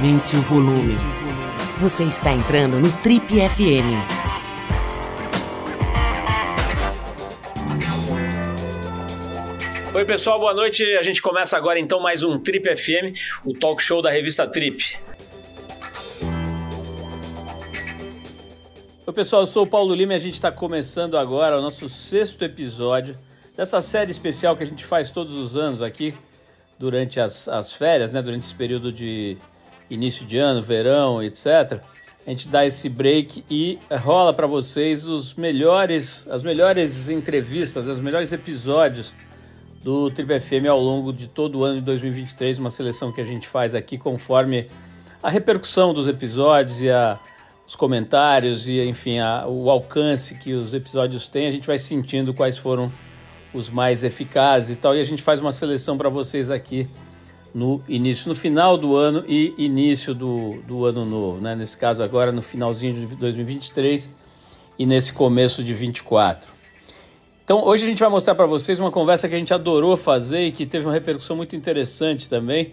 Aumente o volume. Você está entrando no Trip FM. Oi, pessoal, boa noite. A gente começa agora então mais um Trip FM, o talk show da revista Trip. Oi, pessoal, eu sou o Paulo Lima e a gente está começando agora o nosso sexto episódio dessa série especial que a gente faz todos os anos aqui durante as, as férias, né? Durante esse período de início de ano, verão, etc. A gente dá esse break e rola para vocês os melhores, as melhores entrevistas, os melhores episódios do Triple FM ao longo de todo o ano de 2023, uma seleção que a gente faz aqui conforme a repercussão dos episódios e a, os comentários e, enfim, a, o alcance que os episódios têm, a gente vai sentindo quais foram os mais eficazes e tal, e a gente faz uma seleção para vocês aqui no início, no final do ano e início do, do ano novo, né? Nesse caso agora no finalzinho de 2023 e nesse começo de 24. Então hoje a gente vai mostrar para vocês uma conversa que a gente adorou fazer e que teve uma repercussão muito interessante também,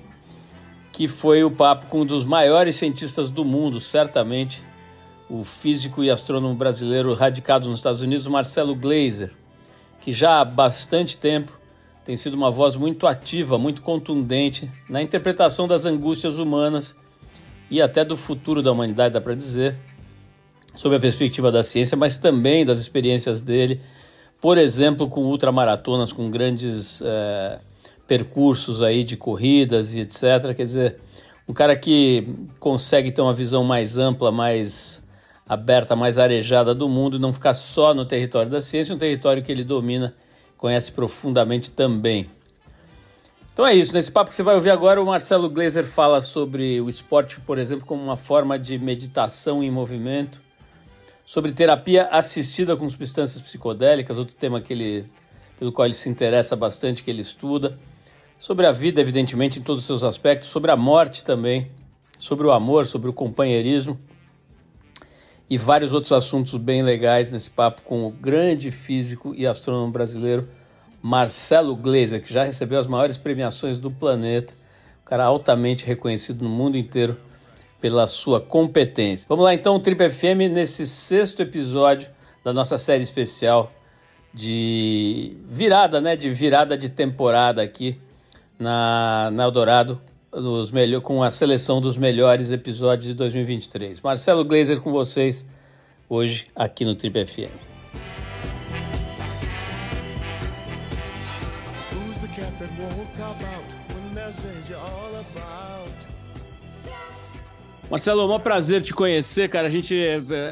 que foi o papo com um dos maiores cientistas do mundo, certamente, o físico e astrônomo brasileiro radicado nos Estados Unidos, Marcelo Glazer, que já há bastante tempo tem sido uma voz muito ativa, muito contundente na interpretação das angústias humanas e até do futuro da humanidade, dá para dizer, sob a perspectiva da ciência, mas também das experiências dele, por exemplo, com ultramaratonas, com grandes é, percursos aí de corridas e etc. Quer dizer, um cara que consegue ter uma visão mais ampla, mais aberta, mais arejada do mundo e não ficar só no território da ciência, um território que ele domina conhece profundamente também. Então é isso, nesse papo que você vai ouvir agora, o Marcelo Glazer fala sobre o esporte, por exemplo, como uma forma de meditação em movimento, sobre terapia assistida com substâncias psicodélicas, outro tema que ele, pelo qual ele se interessa bastante, que ele estuda, sobre a vida, evidentemente, em todos os seus aspectos, sobre a morte também, sobre o amor, sobre o companheirismo e vários outros assuntos bem legais nesse papo com o grande físico e astrônomo brasileiro Marcelo Gleiser, que já recebeu as maiores premiações do planeta, um cara altamente reconhecido no mundo inteiro pela sua competência. Vamos lá então, Trip FM, nesse sexto episódio da nossa série especial de virada, né, de virada de temporada aqui na, na Eldorado, nos melhor, com a seleção dos melhores episódios de 2023. Marcelo Glazer com vocês hoje aqui no Trip FM. Marcelo, é um prazer te conhecer, cara. A gente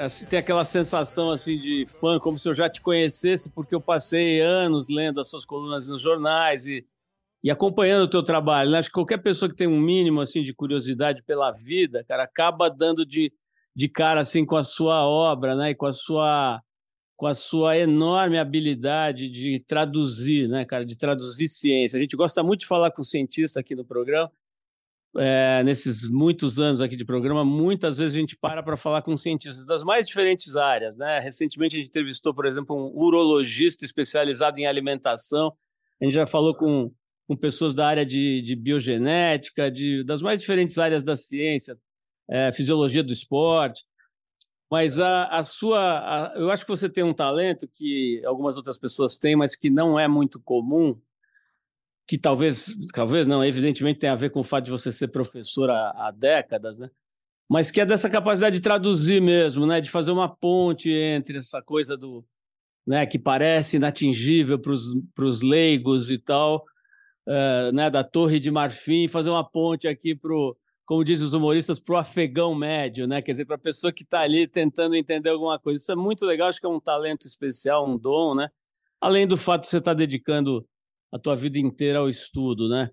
assim, tem aquela sensação assim de fã, como se eu já te conhecesse, porque eu passei anos lendo as suas colunas nos jornais e e acompanhando o teu trabalho. Né? Acho que qualquer pessoa que tem um mínimo assim de curiosidade pela vida, cara, acaba dando de, de cara assim com a sua obra, né? E com a sua com a sua enorme habilidade de traduzir, né, cara, de traduzir ciência. A gente gosta muito de falar com cientista aqui no programa. É, nesses muitos anos aqui de programa, muitas vezes a gente para para falar com cientistas das mais diferentes áreas, né? Recentemente a gente entrevistou, por exemplo, um urologista especializado em alimentação. A gente já falou com com pessoas da área de, de biogenética, de, das mais diferentes áreas da ciência, é, fisiologia do esporte. Mas a, a sua. A, eu acho que você tem um talento que algumas outras pessoas têm, mas que não é muito comum, que talvez, talvez não, evidentemente tem a ver com o fato de você ser professor há, há décadas, né? Mas que é dessa capacidade de traduzir mesmo, né? De fazer uma ponte entre essa coisa do. Né, que parece inatingível para os leigos e tal, uh, né, da Torre de Marfim, fazer uma ponte aqui para como dizem os humoristas, para o afegão médio, né? Quer dizer, para a pessoa que está ali tentando entender alguma coisa. Isso é muito legal, acho que é um talento especial, um dom, né? Além do fato de você estar tá dedicando a tua vida inteira ao estudo, né?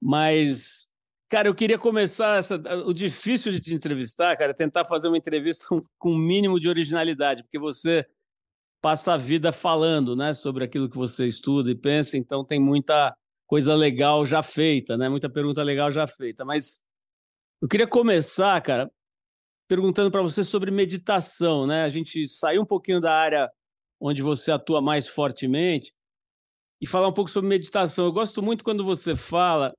Mas, cara, eu queria começar essa... o difícil de te entrevistar, cara, é tentar fazer uma entrevista com um mínimo de originalidade, porque você passa a vida falando, né, sobre aquilo que você estuda e pensa, então tem muita coisa legal já feita, né? Muita pergunta legal já feita. Mas eu queria começar, cara, perguntando para você sobre meditação, né? A gente saiu um pouquinho da área onde você atua mais fortemente e falar um pouco sobre meditação. Eu gosto muito quando você fala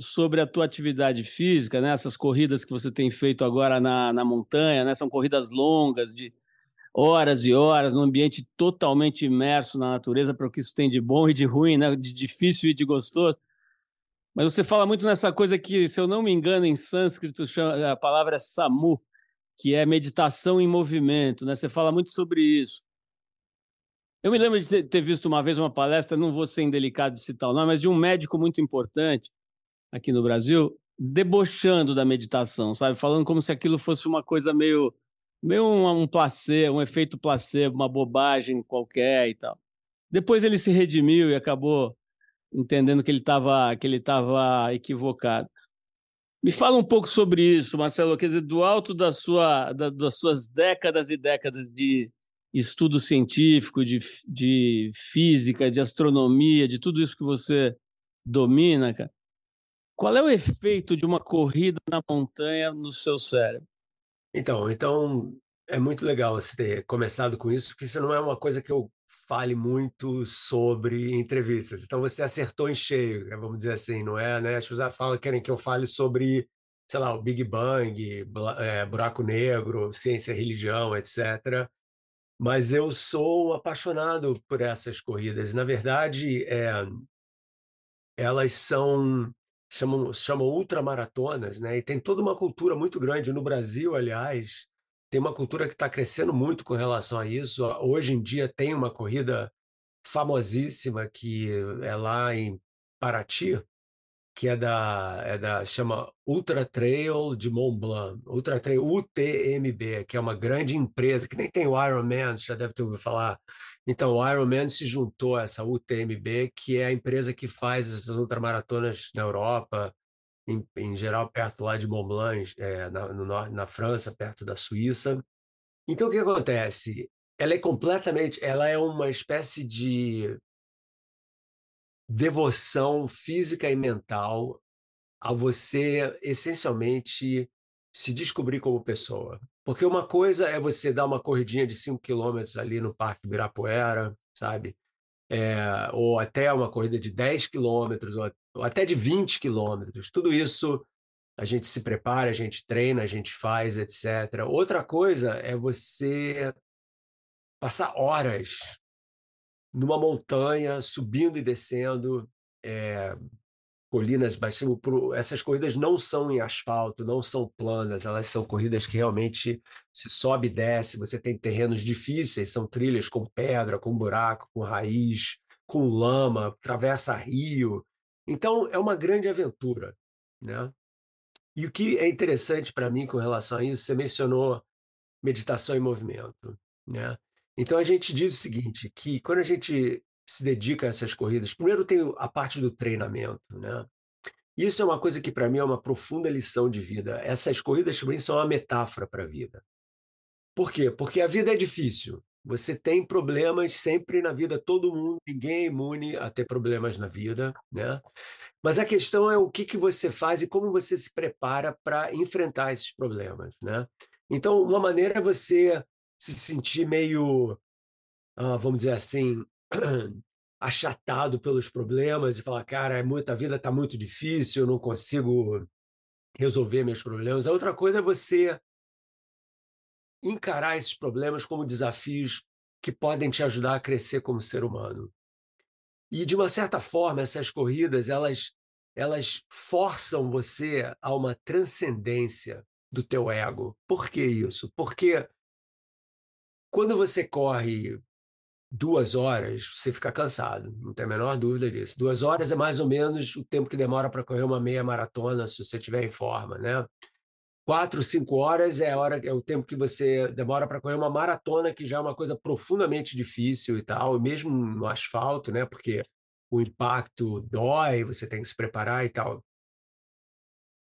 sobre a tua atividade física, né? Essas corridas que você tem feito agora na, na montanha, né? São corridas longas de horas e horas, num ambiente totalmente imerso na natureza, para o que isso tem de bom e de ruim, né? De difícil e de gostoso. Mas você fala muito nessa coisa que, se eu não me engano, em sânscrito a palavra é samu, que é meditação em movimento, né? Você fala muito sobre isso. Eu me lembro de ter visto uma vez uma palestra, não vou ser indelicado de citar o nome, mas de um médico muito importante aqui no Brasil, debochando da meditação, sabe? Falando como se aquilo fosse uma coisa meio, meio um, um placebo, um efeito placebo, uma bobagem qualquer e tal. Depois ele se redimiu e acabou entendendo que ele estava que ele estava equivocado. Me fala um pouco sobre isso, Marcelo, quer dizer, do alto da sua, da, das suas décadas e décadas de, estudo científico, de, de física, de astronomia, de tudo isso que você domina, cara, qual é o efeito de uma corrida na montanha no seu cérebro? Então, então é muito legal você ter começado com isso, porque isso não é uma coisa que eu fale muito sobre entrevistas. Então você acertou em cheio, né, vamos dizer assim, não é? Né? As pessoas falam querem que eu fale sobre, sei lá, o Big Bang, é, buraco negro, ciência, religião, etc. Mas eu sou apaixonado por essas corridas. Na verdade, é, elas são chamam, chamam ultramaratonas, né? E tem toda uma cultura muito grande no Brasil, aliás, tem uma cultura que está crescendo muito com relação a isso. Hoje em dia tem uma corrida famosíssima que é lá em Paraty, que é da, é da chama Ultra Trail de Mont Blanc, Ultra Trail UTMB, que é uma grande empresa, que nem tem o Ironman, já deve ter ouvido falar. Então, o Ironman se juntou a essa UTMB, que é a empresa que faz essas ultramaratonas na Europa, em, em geral perto lá de Mont Blanc, é, na, no, na França, perto da Suíça. Então, o que acontece? Ela é completamente, ela é uma espécie de devoção física e mental a você essencialmente se descobrir como pessoa. Porque uma coisa é você dar uma corridinha de 5 quilômetros ali no Parque Ibirapuera, sabe? É, ou até uma corrida de 10 quilômetros, ou, até de 20 quilômetros. Tudo isso a gente se prepara, a gente treina, a gente faz, etc. Outra coisa é você passar horas numa montanha, subindo e descendo, é, colinas baixas. Essas corridas não são em asfalto, não são planas, elas são corridas que realmente se sobe e desce. Você tem terrenos difíceis, são trilhas com pedra, com buraco, com raiz, com lama, atravessa rio. Então é uma grande aventura, né? E o que é interessante para mim com relação a isso, você mencionou meditação em movimento, né? Então a gente diz o seguinte, que quando a gente se dedica a essas corridas, primeiro tem a parte do treinamento, né? Isso é uma coisa que para mim é uma profunda lição de vida. Essas corridas para mim são uma metáfora para a vida. Por quê? Porque a vida é difícil. Você tem problemas sempre na vida, todo mundo, ninguém é imune a ter problemas na vida, né? Mas a questão é o que, que você faz e como você se prepara para enfrentar esses problemas, né? Então, uma maneira é você se sentir meio, uh, vamos dizer assim, achatado pelos problemas e falar, cara, é muita, vida está muito difícil, eu não consigo resolver meus problemas. A outra coisa é você encarar esses problemas como desafios que podem te ajudar a crescer como ser humano. E de uma certa forma, essas corridas, elas elas forçam você a uma transcendência do teu ego. Por que isso? Porque quando você corre duas horas, você fica cansado, não tem a menor dúvida disso. Duas horas é mais ou menos o tempo que demora para correr uma meia maratona, se você estiver em forma, né? Quatro, cinco horas é, hora, é o tempo que você demora para correr uma maratona, que já é uma coisa profundamente difícil e tal, mesmo no asfalto, né? Porque o impacto dói, você tem que se preparar e tal.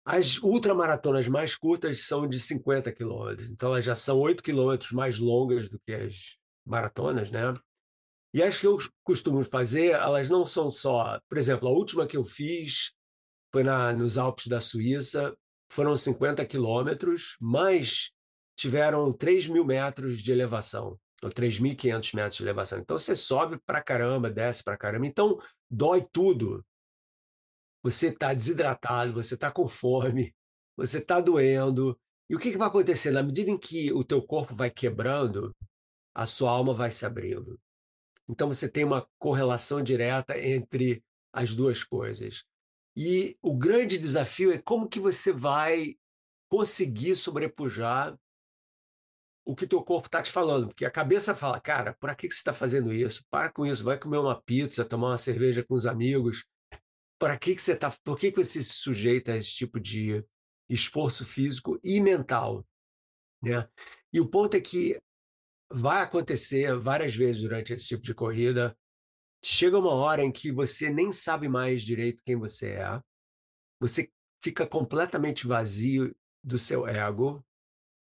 As ultramaratonas mais curtas são de 50 quilômetros, então elas já são 8 quilômetros mais longas do que as maratonas, né? E as que eu costumo fazer, elas não são só. Por exemplo, a última que eu fiz foi na, nos Alpes da Suíça, foram 50 quilômetros, mas tiveram 3 mil metros de elevação, ou 3.500 metros de elevação. Então você sobe para caramba, desce para caramba. Então dói tudo você está desidratado, você está com fome, você está doendo. E o que, que vai acontecer? Na medida em que o teu corpo vai quebrando, a sua alma vai se abrindo. Então você tem uma correlação direta entre as duas coisas. E o grande desafio é como que você vai conseguir sobrepujar o que teu corpo está te falando, porque a cabeça fala, cara, por que, que você está fazendo isso? Para com isso, vai comer uma pizza, tomar uma cerveja com os amigos. Para que, que você está? Por que, que você se sujeita a esse tipo de esforço físico e mental, né? E o ponto é que vai acontecer várias vezes durante esse tipo de corrida. Chega uma hora em que você nem sabe mais direito quem você é. Você fica completamente vazio do seu ego.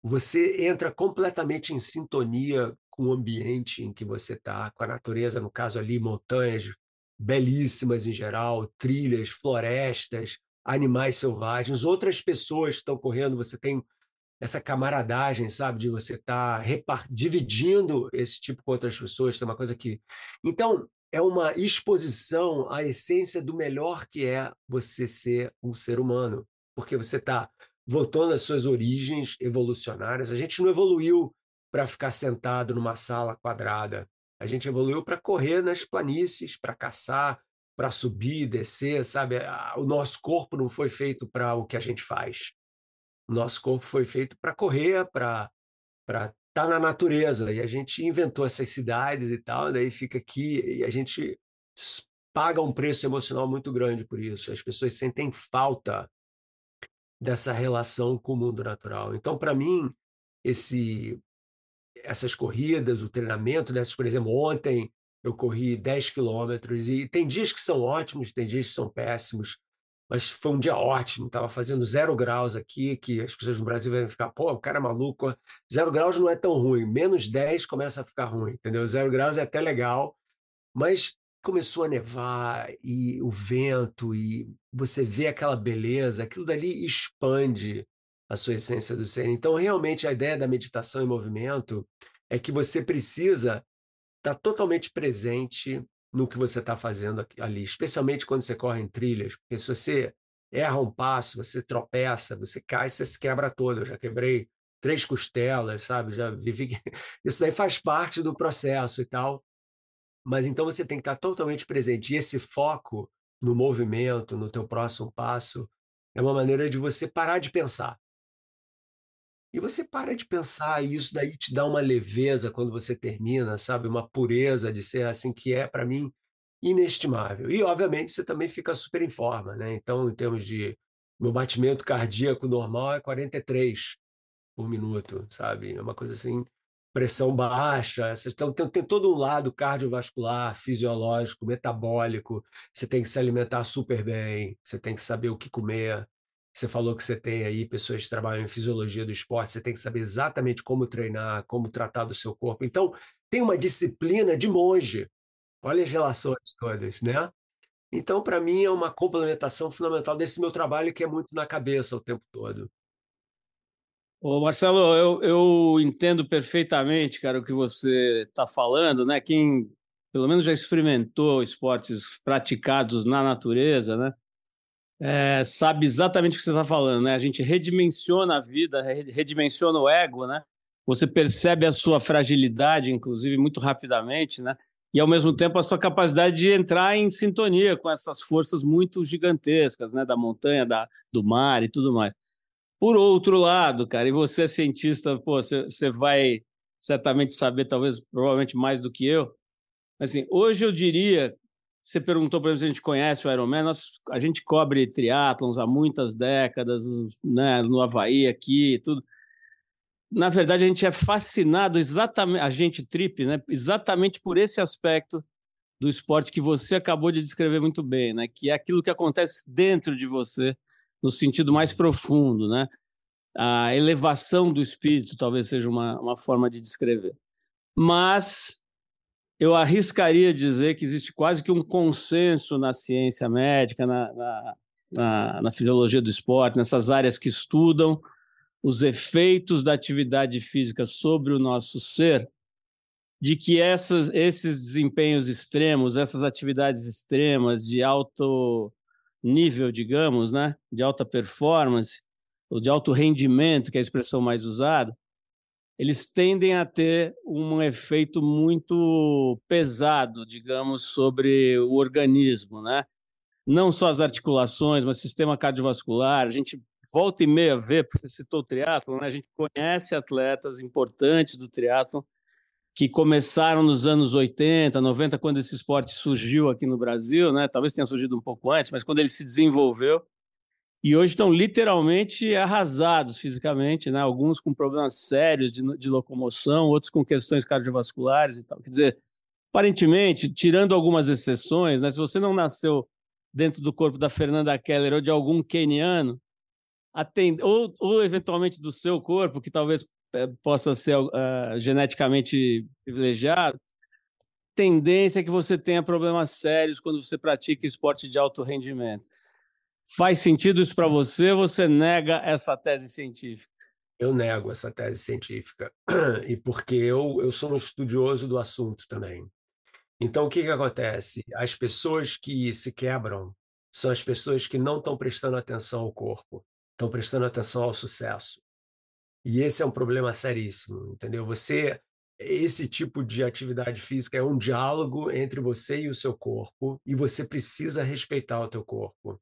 Você entra completamente em sintonia com o ambiente em que você está, com a natureza, no caso ali, montanhas belíssimas em geral, trilhas, florestas, animais selvagens, outras pessoas estão correndo, você tem essa camaradagem, sabe, de você estar tá dividindo esse tipo com outras pessoas, é uma coisa que. Então, é uma exposição à essência do melhor que é você ser um ser humano, porque você está voltando às suas origens evolucionárias. A gente não evoluiu para ficar sentado numa sala quadrada. A gente evoluiu para correr nas planícies, para caçar, para subir, descer, sabe? O nosso corpo não foi feito para o que a gente faz. Nosso corpo foi feito para correr, para estar tá na natureza. E a gente inventou essas cidades e tal, daí fica aqui e a gente paga um preço emocional muito grande por isso. As pessoas sentem falta dessa relação com o mundo natural. Então, para mim, esse essas corridas, o treinamento dessas, por exemplo, ontem eu corri 10 quilômetros e tem dias que são ótimos, tem dias que são péssimos mas foi um dia ótimo. Estava fazendo zero graus aqui, que as pessoas no Brasil vão ficar, pô, o cara é maluco. Zero graus não é tão ruim, menos 10 começa a ficar ruim, entendeu? Zero graus é até legal, mas começou a nevar e o vento, e você vê aquela beleza, aquilo dali expande a sua essência do ser. Então, realmente, a ideia da meditação em movimento é que você precisa estar totalmente presente no que você está fazendo ali, especialmente quando você corre em trilhas, porque se você erra um passo, você tropeça, você cai, você se quebra todo. Eu já quebrei três costelas, sabe? Já vivi. Isso aí faz parte do processo e tal. Mas então você tem que estar totalmente presente. E esse foco no movimento, no teu próximo passo, é uma maneira de você parar de pensar. E você para de pensar, e isso daí te dá uma leveza quando você termina, sabe? Uma pureza de ser assim, que é, para mim, inestimável. E, obviamente, você também fica super em forma, né? Então, em termos de. Meu batimento cardíaco normal é 43 por minuto, sabe? É uma coisa assim, pressão baixa. Então, tem, tem todo um lado cardiovascular, fisiológico, metabólico. Você tem que se alimentar super bem, você tem que saber o que comer, você falou que você tem aí pessoas que trabalham em fisiologia do esporte, você tem que saber exatamente como treinar, como tratar do seu corpo. Então, tem uma disciplina de monge. Olha as relações todas, né? Então, para mim, é uma complementação fundamental desse meu trabalho que é muito na cabeça o tempo todo. Ô Marcelo, eu, eu entendo perfeitamente, cara, o que você está falando, né? Quem pelo menos já experimentou esportes praticados na natureza, né? É, sabe exatamente o que você está falando, né? A gente redimensiona a vida, redimensiona o ego, né? Você percebe a sua fragilidade, inclusive, muito rapidamente, né? E, ao mesmo tempo, a sua capacidade de entrar em sintonia com essas forças muito gigantescas, né? Da montanha, da, do mar e tudo mais. Por outro lado, cara, e você é cientista, pô, você, você vai certamente saber, talvez, provavelmente mais do que eu, assim, hoje eu diria você perguntou para se a gente conhece o Ironman. Nós, a gente cobre triatlons há muitas décadas, né, no Havaí, aqui, tudo. Na verdade, a gente é fascinado exatamente, a gente trip, né, exatamente por esse aspecto do esporte que você acabou de descrever muito bem, né, que é aquilo que acontece dentro de você, no sentido mais profundo, né? A elevação do espírito talvez seja uma, uma forma de descrever. Mas eu arriscaria dizer que existe quase que um consenso na ciência médica, na, na, na, na fisiologia do esporte, nessas áreas que estudam os efeitos da atividade física sobre o nosso ser, de que essas, esses desempenhos extremos, essas atividades extremas de alto nível, digamos, né, de alta performance, ou de alto rendimento, que é a expressão mais usada, eles tendem a ter um efeito muito pesado, digamos, sobre o organismo, né? Não só as articulações, mas sistema cardiovascular. A gente volta e meia vê, você citou o triatlo, né? A gente conhece atletas importantes do triatlo que começaram nos anos 80, 90, quando esse esporte surgiu aqui no Brasil, né? Talvez tenha surgido um pouco antes, mas quando ele se desenvolveu, e hoje estão literalmente arrasados fisicamente, né? Alguns com problemas sérios de, de locomoção, outros com questões cardiovasculares e tal. Quer dizer, aparentemente, tirando algumas exceções, né? Se você não nasceu dentro do corpo da Fernanda Keller ou de algum keniano, ou, ou eventualmente do seu corpo, que talvez é, possa ser uh, geneticamente privilegiado, tendência é que você tenha problemas sérios quando você pratica esporte de alto rendimento. Faz sentido isso para você você nega essa tese científica? Eu nego essa tese científica, e porque eu, eu sou um estudioso do assunto também. Então, o que, que acontece? As pessoas que se quebram são as pessoas que não estão prestando atenção ao corpo, estão prestando atenção ao sucesso. E esse é um problema seríssimo, entendeu? Você, esse tipo de atividade física é um diálogo entre você e o seu corpo, e você precisa respeitar o teu corpo.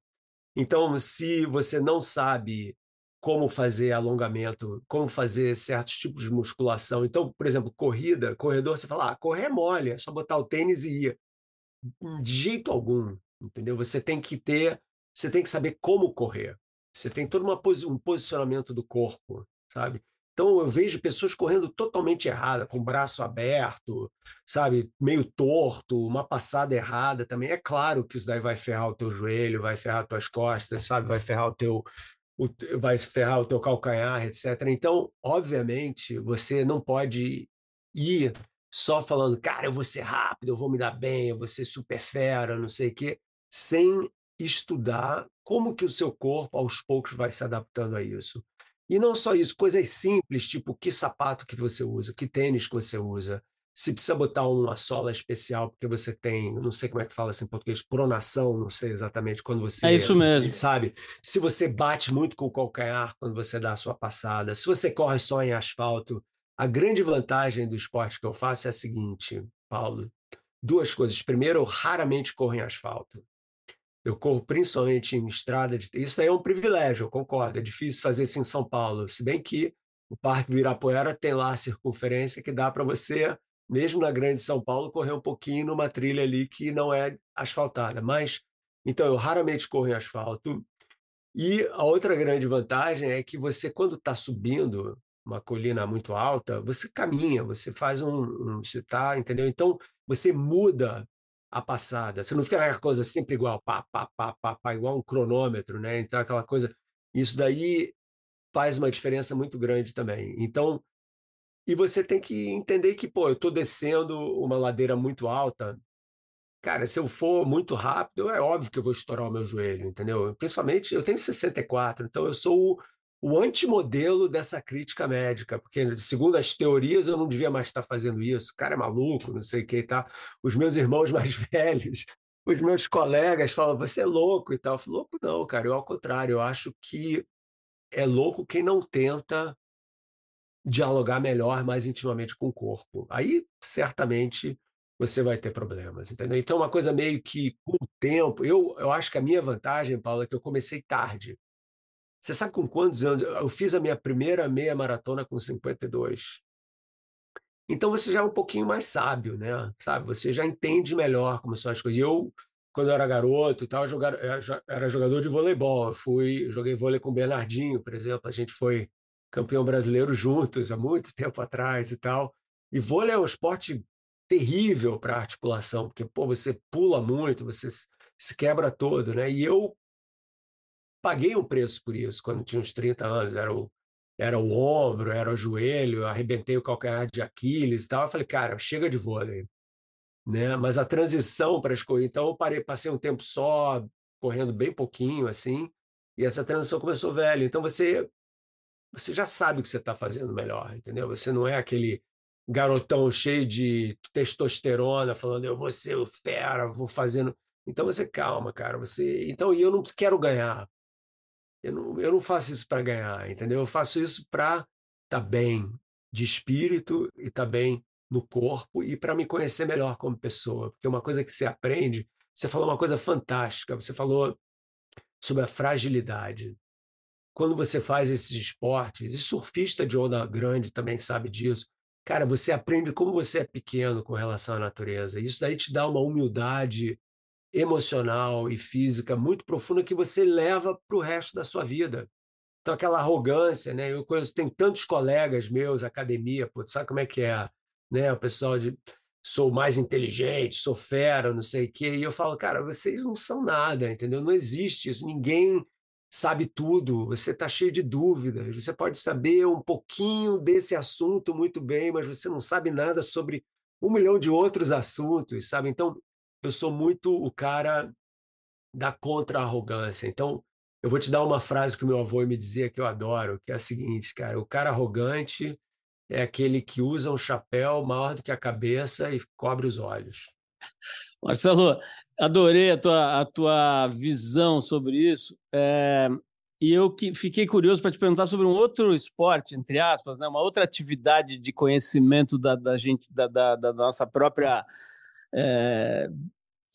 Então, se você não sabe como fazer alongamento, como fazer certos tipos de musculação, então, por exemplo, corrida, corredor, você fala, ah, correr é mole, é só botar o tênis e ir. De jeito algum, entendeu? Você tem que ter, você tem que saber como correr. Você tem todo uma, um posicionamento do corpo, sabe? Então eu vejo pessoas correndo totalmente errada, com o braço aberto, sabe, meio torto, uma passada errada também. É claro que isso daí vai ferrar o teu joelho, vai ferrar as tuas costas, sabe, vai ferrar o teu o, vai ferrar o teu calcanhar, etc. Então, obviamente, você não pode ir só falando, cara, eu vou ser rápido, eu vou me dar bem, eu vou ser super fera, não sei o quê, sem estudar como que o seu corpo aos poucos vai se adaptando a isso. E não só isso, coisas simples, tipo que sapato que você usa, que tênis que você usa, se precisa botar uma sola especial porque você tem, não sei como é que fala assim em português, pronação, não sei exatamente quando você. É isso mesmo. Sabe? Se você bate muito com o calcanhar quando você dá a sua passada, se você corre só em asfalto. A grande vantagem do esporte que eu faço é a seguinte, Paulo: duas coisas. Primeiro, eu raramente corro em asfalto. Eu corro principalmente em estrada. De... Isso aí é um privilégio, eu concordo. É difícil fazer isso em São Paulo. Se bem que o Parque Virapuera tem lá a circunferência que dá para você, mesmo na Grande São Paulo, correr um pouquinho numa trilha ali que não é asfaltada. Mas, então, eu raramente corro em asfalto. E a outra grande vantagem é que você, quando está subindo uma colina muito alta, você caminha, você faz um. um você está, entendeu? Então, você muda a passada. Você não fica naquela coisa sempre igual, pá, pá, pá, pá, pá, igual um cronômetro, né? Então, aquela coisa. Isso daí faz uma diferença muito grande também. Então, e você tem que entender que, pô, eu estou descendo uma ladeira muito alta. Cara, se eu for muito rápido, é óbvio que eu vou estourar o meu joelho, entendeu? Principalmente, eu tenho 64, então eu sou o, o antimodelo dessa crítica médica, porque, segundo as teorias, eu não devia mais estar fazendo isso. O cara é maluco, não sei o que tá. Os meus irmãos mais velhos, os meus colegas falam, você é louco e tal. Eu falo, louco não, cara, eu ao contrário, eu acho que é louco quem não tenta dialogar melhor, mais intimamente com o corpo. Aí, certamente, você vai ter problemas, entendeu? Então, uma coisa meio que, com o tempo, eu, eu acho que a minha vantagem, Paulo, é que eu comecei tarde. Você sabe com quantos anos? Eu fiz a minha primeira meia maratona com 52. Então você já é um pouquinho mais sábio, né? Sabe? Você já entende melhor como são as coisas. Eu, quando eu era garoto e tal, eu era jogador de voleibol. Eu fui, joguei vôlei com o Bernardinho, por exemplo. A gente foi campeão brasileiro juntos há muito tempo atrás e tal. E vôlei é um esporte terrível para articulação, porque pô, você pula muito, você se quebra todo, né? E eu paguei um preço por isso quando tinha uns 30 anos. Era o, era o ombro, era o joelho, arrebentei o calcanhar de Aquiles e tal. Eu falei, cara, chega de vôlei. Né? Mas a transição para as. Então, eu parei, passei um tempo só, correndo bem pouquinho, assim, e essa transição começou velho. Então, você, você já sabe o que você está fazendo melhor, entendeu? Você não é aquele garotão cheio de testosterona falando, eu vou ser o fera, vou fazendo. Então você calma, cara. Você, então e eu não quero ganhar. Eu não, eu não faço isso para ganhar, entendeu? Eu faço isso para estar tá bem de espírito e estar tá bem no corpo e para me conhecer melhor como pessoa. Porque uma coisa que você aprende, você falou uma coisa fantástica. Você falou sobre a fragilidade. Quando você faz esses esportes, e surfista de onda grande também sabe disso, cara, você aprende como você é pequeno com relação à natureza. Isso daí te dá uma humildade emocional e física muito profunda que você leva para o resto da sua vida. Então, aquela arrogância, né? Eu conheço, tenho tantos colegas meus, academia, sabe como é que é? Né? O pessoal de sou mais inteligente, sou fera, não sei o quê. E eu falo, cara, vocês não são nada, entendeu? Não existe isso. Ninguém sabe tudo, você está cheio de dúvidas. Você pode saber um pouquinho desse assunto muito bem, mas você não sabe nada sobre um milhão de outros assuntos, sabe? Então, eu sou muito o cara da contra-arrogância. Então, eu vou te dar uma frase que o meu avô me dizia que eu adoro, que é a seguinte, cara: o cara arrogante é aquele que usa um chapéu maior do que a cabeça e cobre os olhos. Marcelo, adorei a tua, a tua visão sobre isso. É, e eu que, fiquei curioso para te perguntar sobre um outro esporte, entre aspas, né, uma outra atividade de conhecimento da, da gente, da, da, da nossa própria é,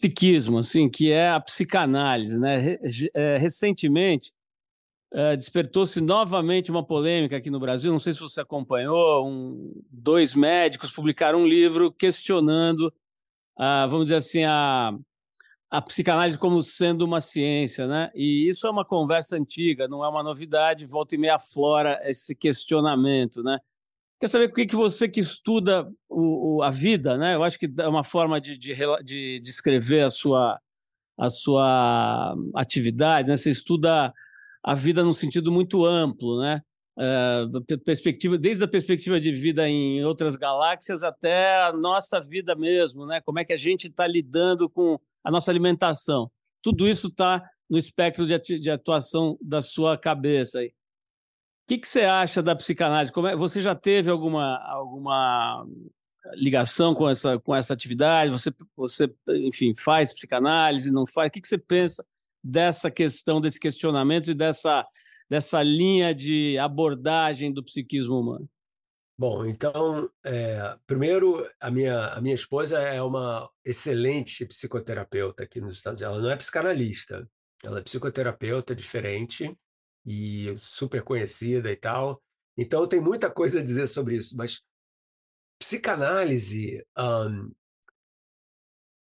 psiquismo, assim, que é a psicanálise. Né? É, recentemente, é, despertou-se novamente uma polêmica aqui no Brasil. Não sei se você acompanhou. Um, dois médicos publicaram um livro questionando, a, vamos dizer assim, a, a psicanálise como sendo uma ciência, né? E isso é uma conversa antiga, não é uma novidade. Volta e meia flora esse questionamento, né? Quer saber o que, que você que estuda o, o, a vida, né? Eu acho que é uma forma de, de, de descrever a sua, a sua atividade, né? Você estuda a vida num sentido muito amplo, né? Uh, perspectiva, desde a perspectiva de vida em outras galáxias até a nossa vida mesmo, né? Como é que a gente está lidando com a nossa alimentação? Tudo isso está no espectro de, de, atuação da sua cabeça. O que, que você acha da psicanálise? É, você já teve alguma, alguma ligação com essa, com essa atividade? Você, você, enfim, faz psicanálise, não faz? O que, que você pensa dessa questão, desse questionamento e dessa, dessa linha de abordagem do psiquismo humano? Bom, então, é, primeiro, a minha, a minha esposa é uma excelente psicoterapeuta aqui nos Estados Unidos. Ela não é psicanalista, ela é psicoterapeuta diferente e super conhecida e tal. Então, tem muita coisa a dizer sobre isso, mas psicanálise um,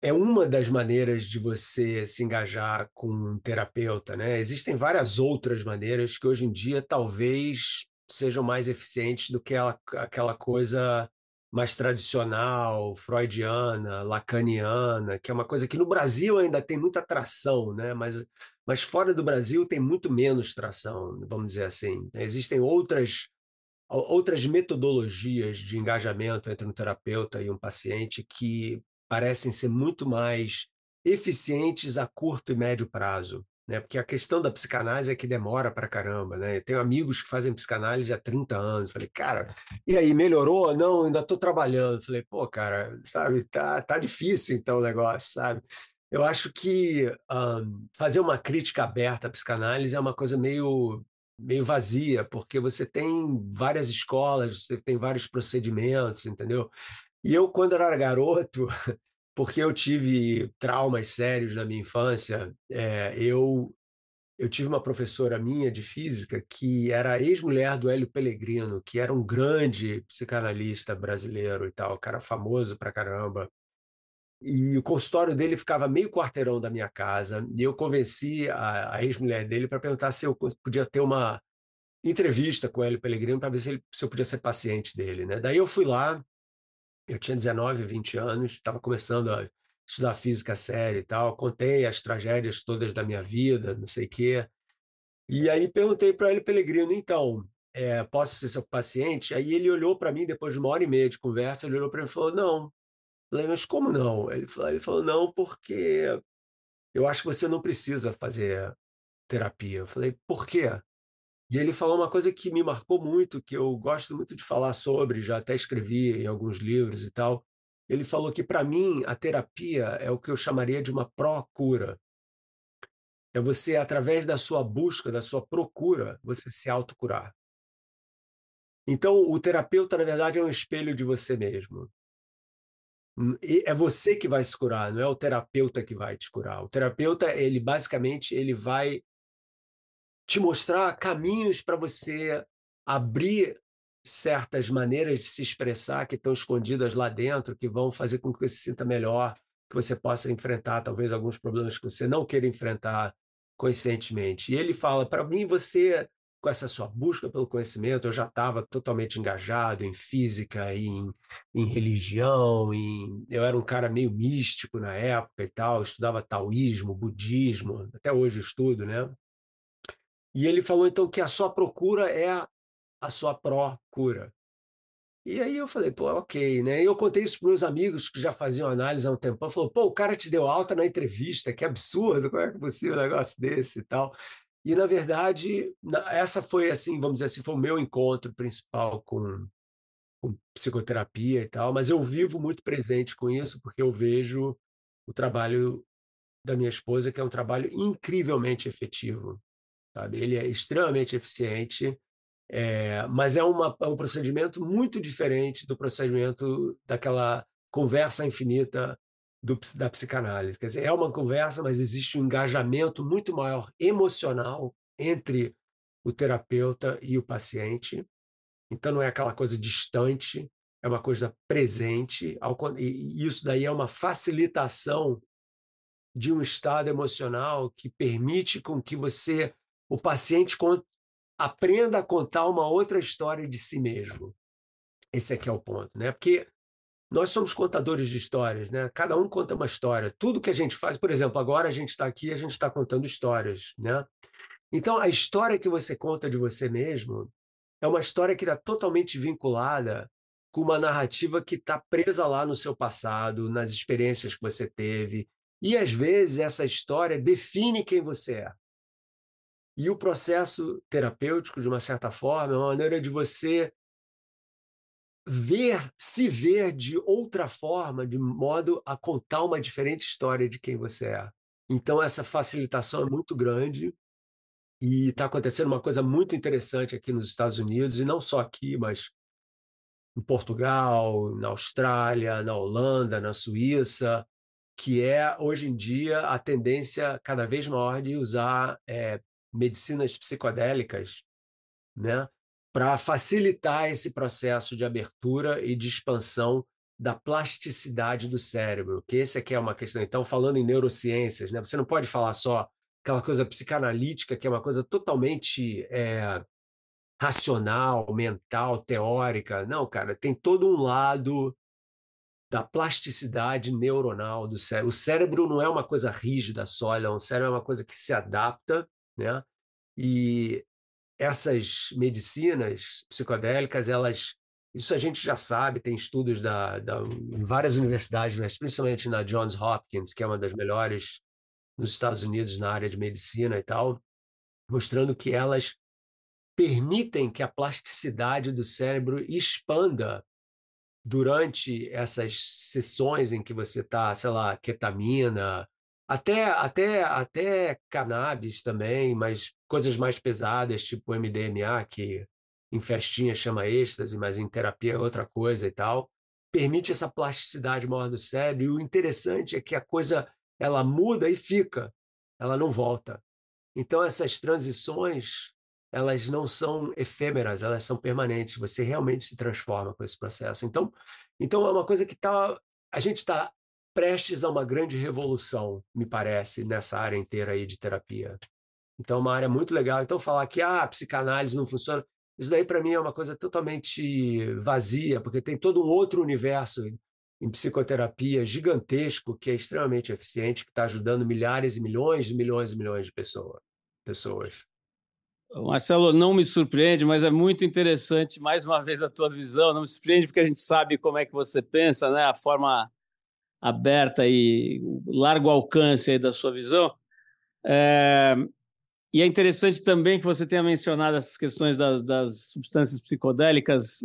é uma das maneiras de você se engajar com um terapeuta, né? Existem várias outras maneiras que hoje em dia talvez sejam mais eficientes do que aquela, aquela coisa mais tradicional, freudiana, lacaniana, que é uma coisa que no Brasil ainda tem muita tração, né? mas, mas fora do Brasil tem muito menos tração, vamos dizer assim. Existem outras, outras metodologias de engajamento entre um terapeuta e um paciente que parecem ser muito mais eficientes a curto e médio prazo. Né? Porque a questão da psicanálise é que demora para caramba. Né? Eu tenho amigos que fazem psicanálise há 30 anos. Falei, cara, e aí, melhorou? Não, ainda estou trabalhando. Falei, pô, cara, sabe, tá, tá difícil então o negócio, sabe? Eu acho que um, fazer uma crítica aberta à psicanálise é uma coisa meio meio vazia, porque você tem várias escolas, você tem vários procedimentos, entendeu? E eu, quando era garoto, porque eu tive traumas sérios na minha infância, é, eu, eu tive uma professora minha de física que era ex-mulher do Hélio Pellegrino, que era um grande psicanalista brasileiro e tal, cara famoso pra caramba. E o consultório dele ficava meio quarteirão da minha casa, e eu convenci a, a ex-mulher dele para perguntar se eu podia ter uma entrevista com o Hélio Pellegrino para ver se, ele, se eu podia ser paciente dele. Né? Daí eu fui lá, eu tinha 19, 20 anos, estava começando a estudar física séria e tal, contei as tragédias todas da minha vida, não sei o quê. E aí perguntei para ele, Pelegrino, então, é, posso ser seu paciente? Aí ele olhou para mim, depois de uma hora e meia de conversa, ele olhou para mim e falou, não. Eu falei, mas como não? Ele falou, ele falou, não, porque eu acho que você não precisa fazer terapia. Eu falei, por quê? E ele falou uma coisa que me marcou muito, que eu gosto muito de falar sobre, já até escrevi em alguns livros e tal, ele falou que, para mim, a terapia é o que eu chamaria de uma pró-cura. É você, através da sua busca, da sua procura, você se autocurar. Então, o terapeuta, na verdade, é um espelho de você mesmo. Hum, é você que vai se curar, não é o terapeuta que vai te curar. O terapeuta, ele basicamente, ele vai te mostrar caminhos para você abrir certas maneiras de se expressar que estão escondidas lá dentro, que vão fazer com que você se sinta melhor, que você possa enfrentar talvez alguns problemas que você não queira enfrentar conscientemente. E ele fala: para mim, você, com essa sua busca pelo conhecimento, eu já estava totalmente engajado em física, em, em religião, em... eu era um cara meio místico na época e tal, eu estudava taoísmo, budismo, até hoje estudo, né? E ele falou então que a sua procura é a, a sua procura. E aí eu falei, pô, ok, né? E eu contei isso para meus amigos que já faziam análise há um tempão. Falou, pô, o cara te deu alta na entrevista, que absurdo, como é que é possível um negócio desse e tal? E, na verdade, essa foi, assim, vamos dizer assim, foi o meu encontro principal com, com psicoterapia e tal, mas eu vivo muito presente com isso, porque eu vejo o trabalho da minha esposa, que é um trabalho incrivelmente efetivo, sabe? Ele é extremamente eficiente, é, mas é, uma, é um procedimento muito diferente do procedimento daquela conversa infinita do, da psicanálise. Quer dizer, é uma conversa, mas existe um engajamento muito maior emocional entre o terapeuta e o paciente. Então, não é aquela coisa distante, é uma coisa presente, e isso daí é uma facilitação de um estado emocional que permite com que você o paciente aprenda a contar uma outra história de si mesmo. Esse aqui é o ponto, né? Porque nós somos contadores de histórias, né? Cada um conta uma história. Tudo que a gente faz, por exemplo, agora a gente está aqui, a gente está contando histórias, né? Então, a história que você conta de você mesmo é uma história que está totalmente vinculada com uma narrativa que está presa lá no seu passado, nas experiências que você teve. E às vezes essa história define quem você é. E o processo terapêutico, de uma certa forma, é uma maneira de você ver, se ver de outra forma, de modo a contar uma diferente história de quem você é. Então, essa facilitação é muito grande e está acontecendo uma coisa muito interessante aqui nos Estados Unidos, e não só aqui, mas em Portugal, na Austrália, na Holanda, na Suíça, que é, hoje em dia, a tendência cada vez maior de usar é, medicinas psicodélicas, né, para facilitar esse processo de abertura e de expansão da plasticidade do cérebro, que esse aqui é uma questão. Então, falando em neurociências, né, você não pode falar só aquela coisa psicanalítica, que é uma coisa totalmente é, racional, mental, teórica. Não, cara, tem todo um lado da plasticidade neuronal do cérebro. O cérebro não é uma coisa rígida, sólida, o cérebro é uma coisa que se adapta né? E essas medicinas psicodélicas, elas isso a gente já sabe, tem estudos da, da, em várias universidades, mas principalmente na Johns Hopkins, que é uma das melhores nos Estados Unidos na área de medicina e tal, mostrando que elas permitem que a plasticidade do cérebro expanda durante essas sessões em que você está, sei lá, ketamina, até, até, até cannabis também, mas coisas mais pesadas, tipo MDMA, que em festinha chama êxtase, mas em terapia é outra coisa e tal, permite essa plasticidade maior do cérebro. E o interessante é que a coisa ela muda e fica, ela não volta. Então essas transições elas não são efêmeras, elas são permanentes. Você realmente se transforma com esse processo. Então, então é uma coisa que tá, a gente está prestes a uma grande revolução, me parece, nessa área inteira aí de terapia. Então, é uma área muito legal. Então, falar que ah, a psicanálise não funciona, isso daí para mim é uma coisa totalmente vazia, porque tem todo um outro universo em psicoterapia gigantesco que é extremamente eficiente, que está ajudando milhares e milhões de milhões e milhões de pessoa, pessoas. Marcelo, não me surpreende, mas é muito interessante, mais uma vez, a tua visão. Não me surpreende porque a gente sabe como é que você pensa, né? a forma aberta e largo alcance da sua visão. É, E é interessante também que você tenha mencionado essas questões das, das substâncias psicodélicas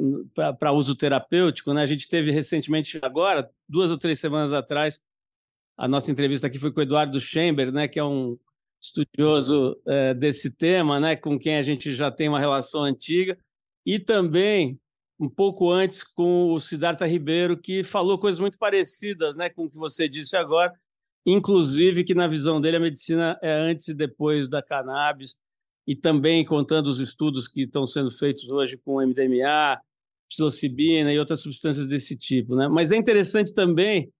para uso terapêutico. Né? A gente teve recentemente, agora, duas ou três semanas atrás, a nossa entrevista aqui foi com o Eduardo Chamber, né, que é um estudioso é, desse tema, né, com quem a gente já tem uma relação antiga, e também um pouco antes com o Siddhartha Ribeiro, que falou coisas muito parecidas né, com o que você disse agora, inclusive que na visão dele a medicina é antes e depois da cannabis, e também contando os estudos que estão sendo feitos hoje com MDMA, psilocibina e outras substâncias desse tipo. Né? Mas é interessante também,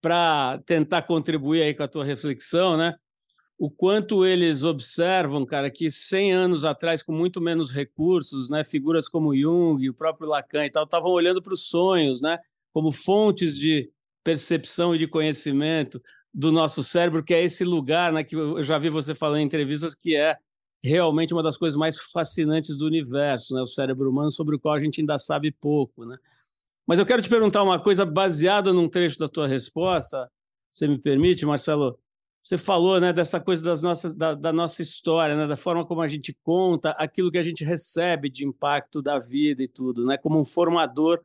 para tentar contribuir aí com a tua reflexão, né? O quanto eles observam, cara, que 100 anos atrás, com muito menos recursos, né, figuras como Jung, o próprio Lacan e tal, estavam olhando para os sonhos, né, como fontes de percepção e de conhecimento do nosso cérebro, que é esse lugar, né, que eu já vi você falando em entrevistas, que é realmente uma das coisas mais fascinantes do universo, né, o cérebro humano, sobre o qual a gente ainda sabe pouco, né. Mas eu quero te perguntar uma coisa baseada num trecho da tua resposta, se me permite, Marcelo, você falou né, dessa coisa das nossas, da, da nossa história, né, da forma como a gente conta, aquilo que a gente recebe de impacto da vida e tudo, né, como um formador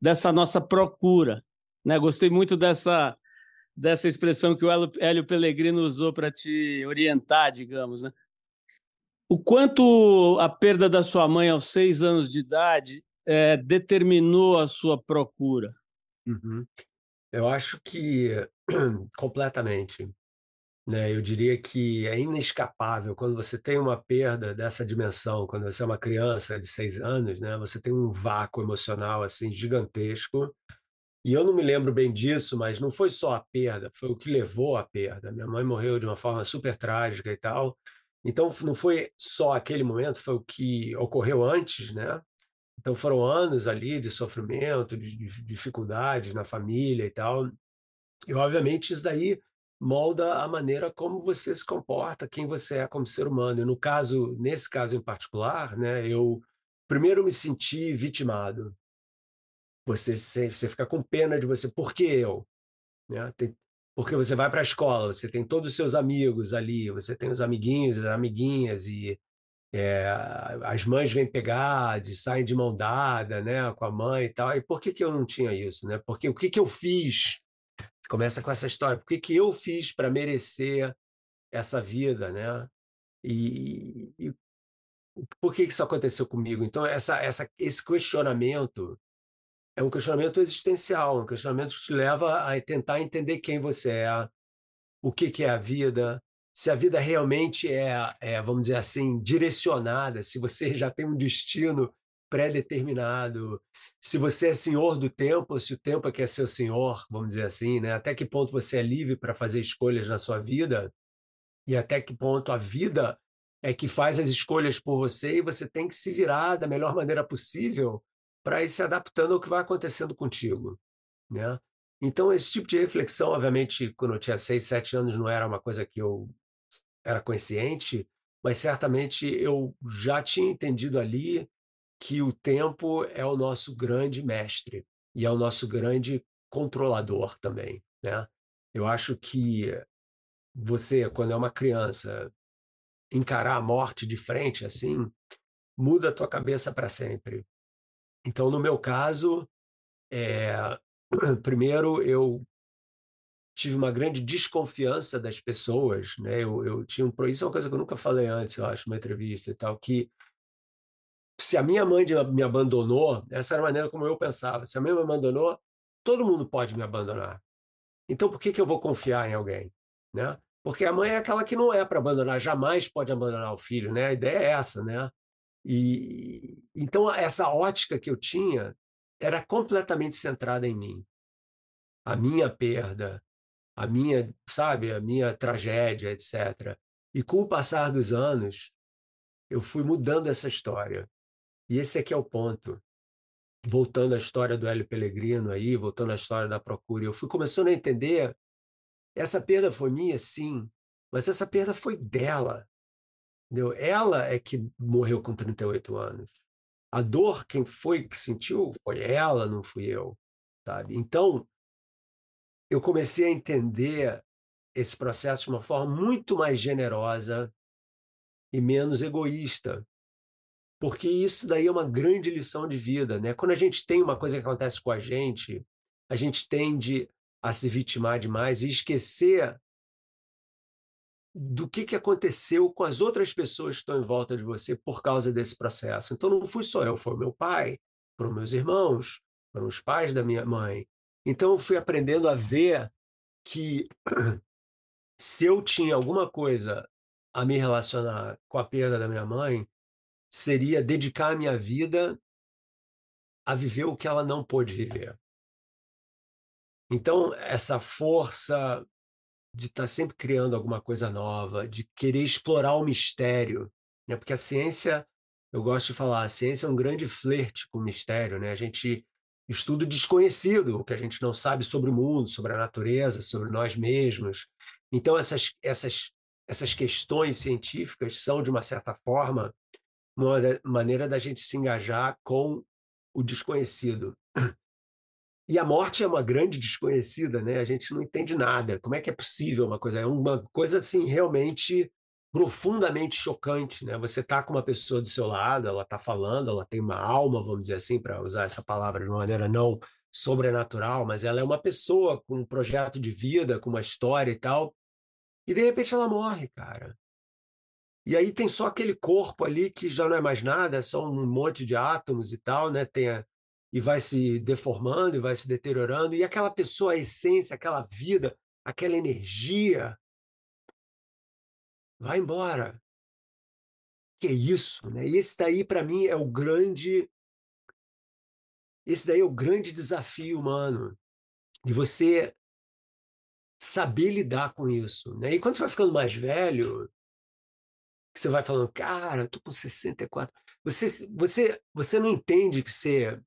dessa nossa procura. Né? Gostei muito dessa, dessa expressão que o Hélio Pellegrino usou para te orientar, digamos. Né? O quanto a perda da sua mãe aos seis anos de idade é, determinou a sua procura? Uhum. Eu acho que completamente. Né? Eu diria que é inescapável quando você tem uma perda dessa dimensão, quando você é uma criança de seis anos, né? você tem um vácuo emocional assim gigantesco. E eu não me lembro bem disso, mas não foi só a perda, foi o que levou à perda. Minha mãe morreu de uma forma super trágica e tal. Então não foi só aquele momento, foi o que ocorreu antes, né? Então foram anos ali de sofrimento, de dificuldades na família e tal. E obviamente isso daí molda a maneira como você se comporta, quem você é como ser humano. E no caso, nesse caso em particular, né, eu primeiro me senti vitimado. Você você fica com pena de você, por que eu? Né? Tem, porque você vai para a escola, você tem todos os seus amigos ali, você tem os amiguinhos, as amiguinhas e é, as mães vêm pegar, de, saem de mão dada, né, com a mãe e tal. E por que que eu não tinha isso, né? Porque o que que eu fiz começa com essa história. Por que, que eu fiz para merecer essa vida, né? E, e, por que isso aconteceu comigo? Então, essa, essa, esse questionamento é um questionamento existencial, um questionamento que te leva a tentar entender quem você é, o que, que é a vida, se a vida realmente é, é, vamos dizer assim, direcionada, se você já tem um destino pré-determinado, se você é senhor do tempo, se o tempo é que é seu senhor, vamos dizer assim, né? Até que ponto você é livre para fazer escolhas na sua vida e até que ponto a vida é que faz as escolhas por você e você tem que se virar da melhor maneira possível para ir se adaptando ao que vai acontecendo contigo, né? Então esse tipo de reflexão, obviamente, quando eu tinha seis, sete anos, não era uma coisa que eu era consciente, mas certamente eu já tinha entendido ali que o tempo é o nosso grande mestre e é o nosso grande controlador também, né? Eu acho que você, quando é uma criança, encarar a morte de frente assim, muda a tua cabeça para sempre. Então, no meu caso, é... primeiro eu tive uma grande desconfiança das pessoas, né? Eu, eu tinha um isso é uma coisa que eu nunca falei antes, eu acho, numa entrevista e tal, que se a minha mãe me abandonou, essa era a maneira como eu pensava. Se a minha mãe me abandonou, todo mundo pode me abandonar. Então, por que, que eu vou confiar em alguém? Né? Porque a mãe é aquela que não é para abandonar, jamais pode abandonar o filho, né? A ideia é essa, né? E então essa ótica que eu tinha era completamente centrada em mim. A minha perda, a minha, sabe, a minha tragédia, etc. E com o passar dos anos, eu fui mudando essa história. E esse aqui é o ponto. Voltando à história do Hélio Pellegrino aí, voltando à história da procura, eu fui começando a entender, essa perda foi minha, sim, mas essa perda foi dela. Entendeu? Ela é que morreu com 38 anos. A dor, quem foi que sentiu, foi ela, não fui eu. Sabe? Então, eu comecei a entender esse processo de uma forma muito mais generosa, e menos egoísta. Porque isso daí é uma grande lição de vida, né? Quando a gente tem uma coisa que acontece com a gente, a gente tende a se vitimar demais e esquecer do que, que aconteceu com as outras pessoas que estão em volta de você por causa desse processo. Então não fui só eu, foi meu pai, foram meus irmãos, foram os pais da minha mãe. Então eu fui aprendendo a ver que se eu tinha alguma coisa a me relacionar com a perda da minha mãe, seria dedicar a minha vida a viver o que ela não pôde viver. Então, essa força de estar tá sempre criando alguma coisa nova, de querer explorar o mistério, né? Porque a ciência, eu gosto de falar, a ciência é um grande flerte com o mistério, né? A gente estuda o desconhecido, o que a gente não sabe sobre o mundo, sobre a natureza, sobre nós mesmos. Então essas essas essas questões científicas são de uma certa forma uma maneira da gente se engajar com o desconhecido. E a morte é uma grande desconhecida, né? A gente não entende nada. Como é que é possível uma coisa? É uma coisa assim realmente profundamente chocante, né? Você tá com uma pessoa do seu lado, ela tá falando, ela tem uma alma, vamos dizer assim, para usar essa palavra de uma maneira não sobrenatural, mas ela é uma pessoa com um projeto de vida, com uma história e tal. E de repente ela morre, cara. E aí tem só aquele corpo ali que já não é mais nada, é só um monte de átomos e tal, né? Tem a, e vai se deformando e vai se deteriorando, e aquela pessoa, a essência, aquela vida, aquela energia, vai embora. Que é isso, né? E esse daí, para mim, é o grande. Esse daí é o grande desafio humano, de você saber lidar com isso. Né? E quando você vai ficando mais velho, você vai falando, cara, eu tô com 64. Você, você, você não entende que você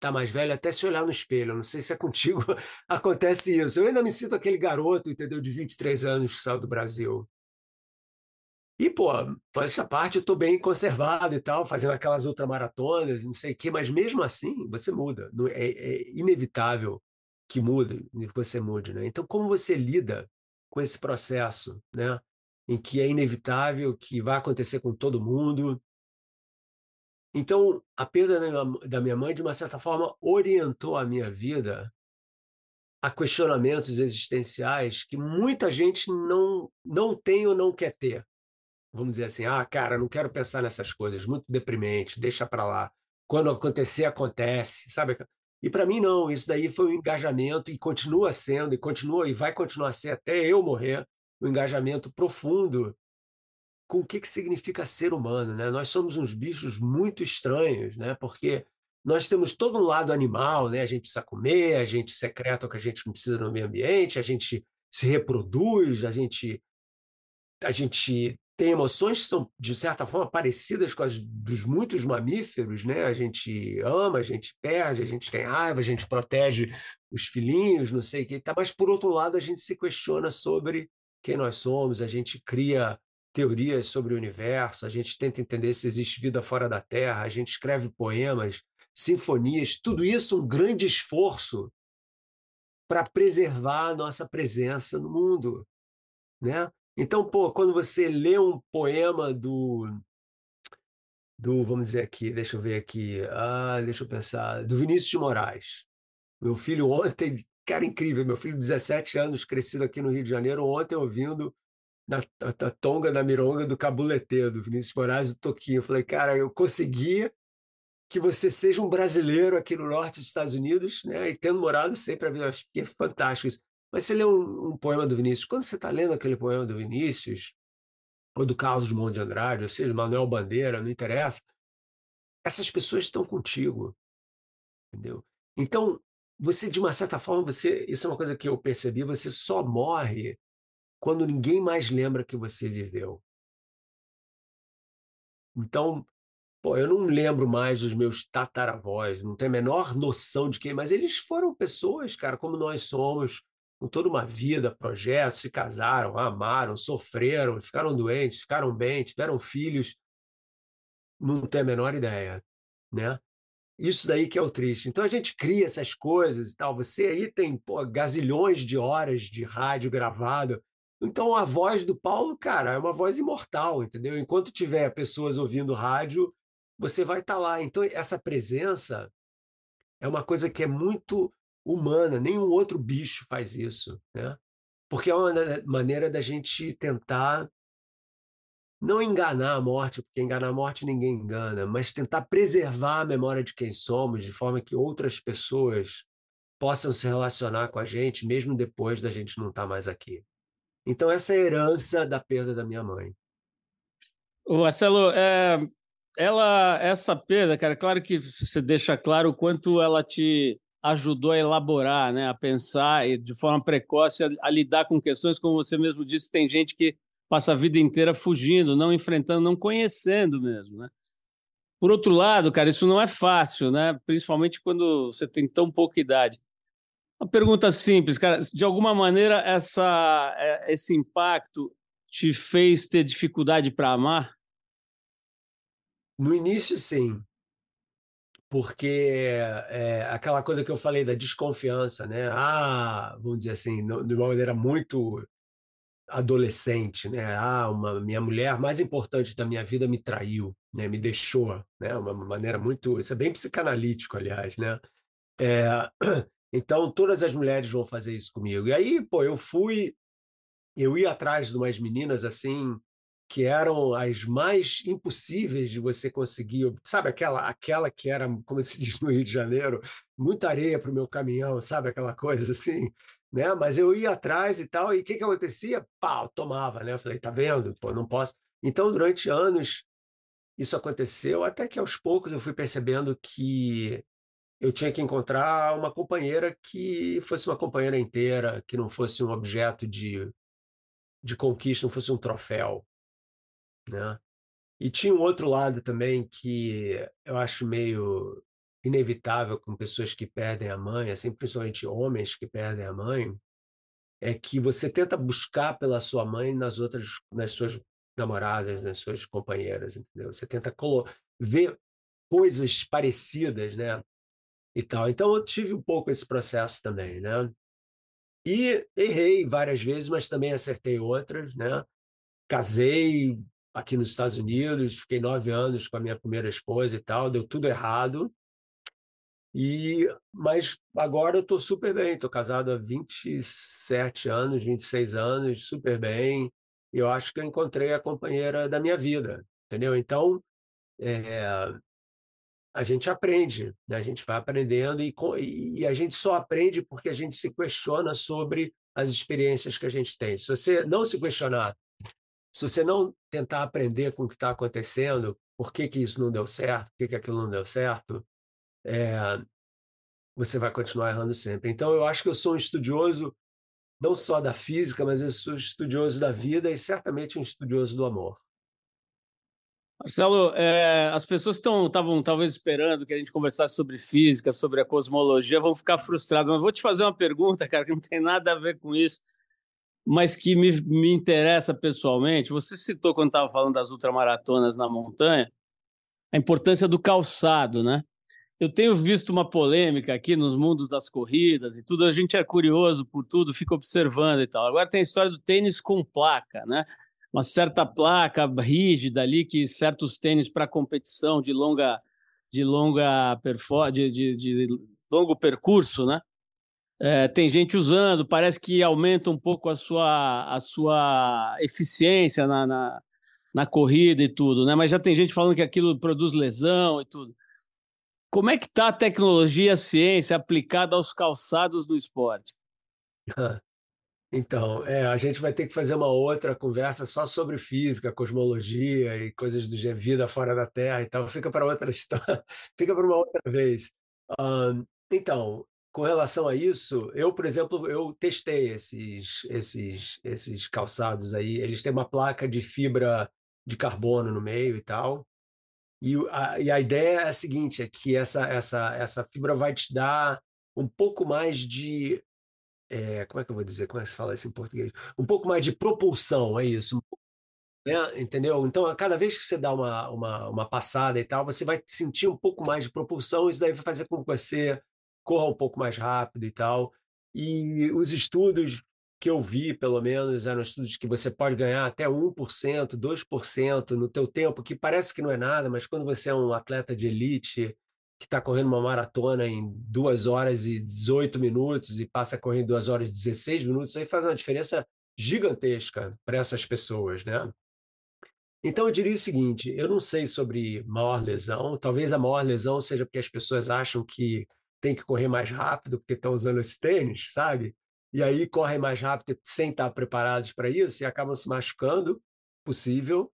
tá mais velho até se olhar no espelho. Eu não sei se é contigo acontece isso. Eu ainda me sinto aquele garoto, entendeu, de 23 anos que saiu do Brasil. E, pô, essa parte eu tô bem conservado e tal, fazendo aquelas ultramaratonas, não sei o quê, mas mesmo assim você muda. É, é inevitável que mude, que você mude, né? Então, como você lida com esse processo, né? Em que é inevitável, que vai acontecer com todo mundo, então, a perda da minha mãe, de uma certa forma, orientou a minha vida a questionamentos existenciais que muita gente não, não tem ou não quer ter. Vamos dizer assim, ah, cara, não quero pensar nessas coisas, muito deprimente, deixa para lá. Quando acontecer, acontece, sabe? E para mim não, isso daí foi um engajamento e continua sendo, e continua e vai continuar a ser até eu morrer, um engajamento profundo com o que, que significa ser humano. Né? Nós somos uns bichos muito estranhos, né? porque nós temos todo um lado animal, né? a gente precisa comer, a gente secreta o que a gente precisa no meio ambiente, a gente se reproduz, a gente, a gente tem emoções que são, de certa forma, parecidas com as dos muitos mamíferos, né? A gente ama, a gente perde, a gente tem raiva, a gente protege os filhinhos, não sei o que, tá? mas por outro lado a gente se questiona sobre quem nós somos, a gente cria teorias sobre o universo, a gente tenta entender se existe vida fora da Terra, a gente escreve poemas, sinfonias, tudo isso um grande esforço para preservar a nossa presença no mundo, né? Então, pô, quando você lê um poema do do, vamos dizer aqui, deixa eu ver aqui, ah, deixa eu pensar, do Vinícius de Moraes. Meu filho ontem, cara incrível, meu filho de 17 anos, crescido aqui no Rio de Janeiro, ontem ouvindo da, da, Tonga, da Mironga, do Cabuletê, do Vinícius Moraes e do Toquinho. Eu falei, cara, eu consegui que você seja um brasileiro aqui no norte dos Estados Unidos, né? E tendo morado sempre acho que é fantástico isso. Mas você lê um, um poema do Vinícius, quando você está lendo aquele poema do Vinícius, ou do Carlos Drummond de Andrade, ou seja, Manuel Bandeira, não interessa, essas pessoas estão contigo, entendeu? Então, você, de uma certa forma, você, isso é uma coisa que eu percebi, você só morre quando ninguém mais lembra que você viveu. Então, pô, eu não lembro mais dos meus tataravós, não tenho a menor noção de quem, mas eles foram pessoas, cara, como nós somos, com toda uma vida, projetos, se casaram, amaram, sofreram, ficaram doentes, ficaram bem, tiveram filhos. Não tenho a menor ideia, né? Isso daí que é o triste. Então a gente cria essas coisas e tal. Você aí tem pô, gazilhões de horas de rádio gravado Então a voz do Paulo, cara, é uma voz imortal, entendeu? Enquanto tiver pessoas ouvindo rádio, você vai estar tá lá. Então essa presença é uma coisa que é muito humana, nenhum outro bicho faz isso, né? Porque é uma maneira da gente tentar não enganar a morte, porque enganar a morte ninguém engana, mas tentar preservar a memória de quem somos, de forma que outras pessoas possam se relacionar com a gente, mesmo depois da gente não estar tá mais aqui. Então, essa é a herança da perda da minha mãe. Marcelo, é, ela, essa perda, cara, claro que você deixa claro o quanto ela te ajudou a elaborar, né, a pensar e de forma precoce a, a lidar com questões, como você mesmo disse, tem gente que passa a vida inteira fugindo, não enfrentando, não conhecendo mesmo, né? Por outro lado, cara, isso não é fácil, né? Principalmente quando você tem tão pouca idade. Uma pergunta simples, cara. De alguma maneira, essa, é, esse impacto te fez ter dificuldade para amar? No início, sim. Porque é, aquela coisa que eu falei da desconfiança, né? Ah, vamos dizer assim, de uma maneira muito adolescente, né? Ah, uma minha mulher mais importante da minha vida me traiu, né? Me deixou, né? Uma maneira muito, isso é bem psicanalítico, aliás, né? É, então todas as mulheres vão fazer isso comigo. E aí, pô, eu fui, eu ia atrás de umas meninas assim que eram as mais impossíveis de você conseguir, sabe aquela aquela que era, como se diz no Rio de Janeiro, muita areia para o meu caminhão, sabe aquela coisa assim, né? Mas eu ia atrás e tal, e o que que acontecia? Pau, tomava, né? Eu falei, tá vendo? Pô, não posso. Então, durante anos, isso aconteceu, até que aos poucos eu fui percebendo que eu tinha que encontrar uma companheira que fosse uma companheira inteira, que não fosse um objeto de, de conquista, não fosse um troféu, né? E tinha um outro lado também que eu acho meio inevitável com pessoas que perdem a mãe, assim, principalmente homens que perdem a mãe, é que você tenta buscar pela sua mãe nas outras, nas suas namoradas, nas suas companheiras, entendeu? Você tenta ver coisas parecidas, né? E tal. Então eu tive um pouco esse processo também, né? E errei várias vezes, mas também acertei outras, né? Casei aqui nos Estados Unidos, fiquei nove anos com a minha primeira esposa e tal, deu tudo errado, e, mas agora eu estou super bem, estou casado há 27 anos, 26 anos, super bem. Eu acho que eu encontrei a companheira da minha vida, entendeu? Então, é, a gente aprende, né? a gente vai aprendendo e, e a gente só aprende porque a gente se questiona sobre as experiências que a gente tem. Se você não se questionar, se você não tentar aprender com o que está acontecendo, por que, que isso não deu certo, por que, que aquilo não deu certo, é, você vai continuar errando sempre. Então, eu acho que eu sou um estudioso não só da física, mas eu sou estudioso da vida e certamente um estudioso do amor. Marcelo, é, as pessoas estavam talvez esperando que a gente conversasse sobre física, sobre a cosmologia, vão ficar frustradas. Mas vou te fazer uma pergunta, cara, que não tem nada a ver com isso, mas que me, me interessa pessoalmente. Você citou, quando estava falando das ultramaratonas na montanha, a importância do calçado, né? Eu tenho visto uma polêmica aqui nos mundos das corridas e tudo, a gente é curioso por tudo, fica observando e tal. Agora tem a história do tênis com placa, né? Uma certa placa rígida ali que certos tênis para competição de longa de longa de, de, de longo percurso, né? É, tem gente usando, parece que aumenta um pouco a sua, a sua eficiência na, na, na corrida e tudo, né? Mas já tem gente falando que aquilo produz lesão e tudo. Como é que está a tecnologia a ciência aplicada aos calçados do esporte? Então, é, a gente vai ter que fazer uma outra conversa só sobre física, cosmologia e coisas do vida fora da Terra e tal. Fica para outra história, fica para uma outra vez. então, com relação a isso, eu, por exemplo, eu testei esses, esses, esses calçados aí. Eles têm uma placa de fibra de carbono no meio e tal. E a, e a ideia é a seguinte, é que essa, essa, essa fibra vai te dar um pouco mais de é, como é que eu vou dizer? Como é que se fala isso em português? Um pouco mais de propulsão, é isso. Né? Entendeu? Então, a cada vez que você dá uma, uma, uma passada e tal, você vai sentir um pouco mais de propulsão, isso daí vai fazer com que você corra um pouco mais rápido e tal. E os estudos que eu vi, pelo menos, eram estudos que você pode ganhar até 1%, 2% no teu tempo, que parece que não é nada, mas quando você é um atleta de elite que está correndo uma maratona em 2 horas e 18 minutos e passa a correr em 2 horas e 16 minutos, aí faz uma diferença gigantesca para essas pessoas, né? Então eu diria o seguinte, eu não sei sobre maior lesão, talvez a maior lesão seja porque as pessoas acham que tem que correr mais rápido porque estão usando esse tênis, sabe? E aí correm mais rápido sem estar preparados para isso e acabam se machucando, possível.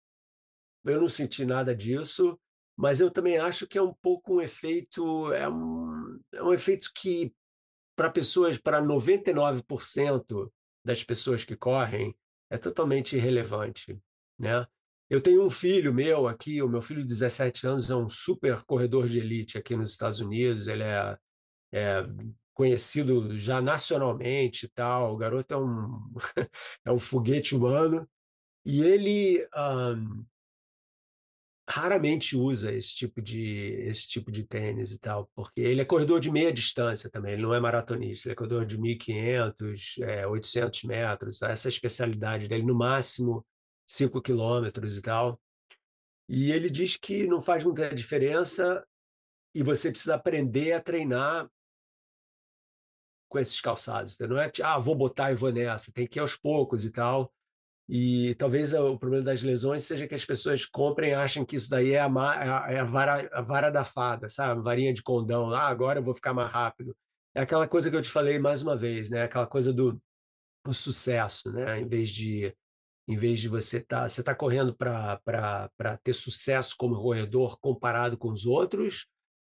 Eu não senti nada disso, mas eu também acho que é um pouco um efeito, é um, é um efeito que para pessoas, para 99% das pessoas que correm, é totalmente irrelevante, né? Eu tenho um filho meu aqui, o meu filho de 17 anos é um super corredor de elite aqui nos Estados Unidos, ele é, é conhecido já nacionalmente e tal, o garoto é um, é um foguete humano, e ele um, raramente usa esse tipo de esse tipo de tênis e tal, porque ele é corredor de meia distância também, ele não é maratonista, ele é corredor de 1.500, é, 800 metros, essa é especialidade dele, no máximo 5 quilômetros e tal. E ele diz que não faz muita diferença e você precisa aprender a treinar com esses calçados. Não é, ah, vou botar e vou nessa, tem que ir aos poucos e tal. E talvez o problema das lesões seja que as pessoas comprem e achem que isso daí é a, é, é a, vara, a vara da fada, sabe? Varinha de condão. Ah, agora eu vou ficar mais rápido. É aquela coisa que eu te falei mais uma vez, né? Aquela coisa do o sucesso, né? Em vez de em vez de você estar tá, você tá correndo para ter sucesso como corredor comparado com os outros,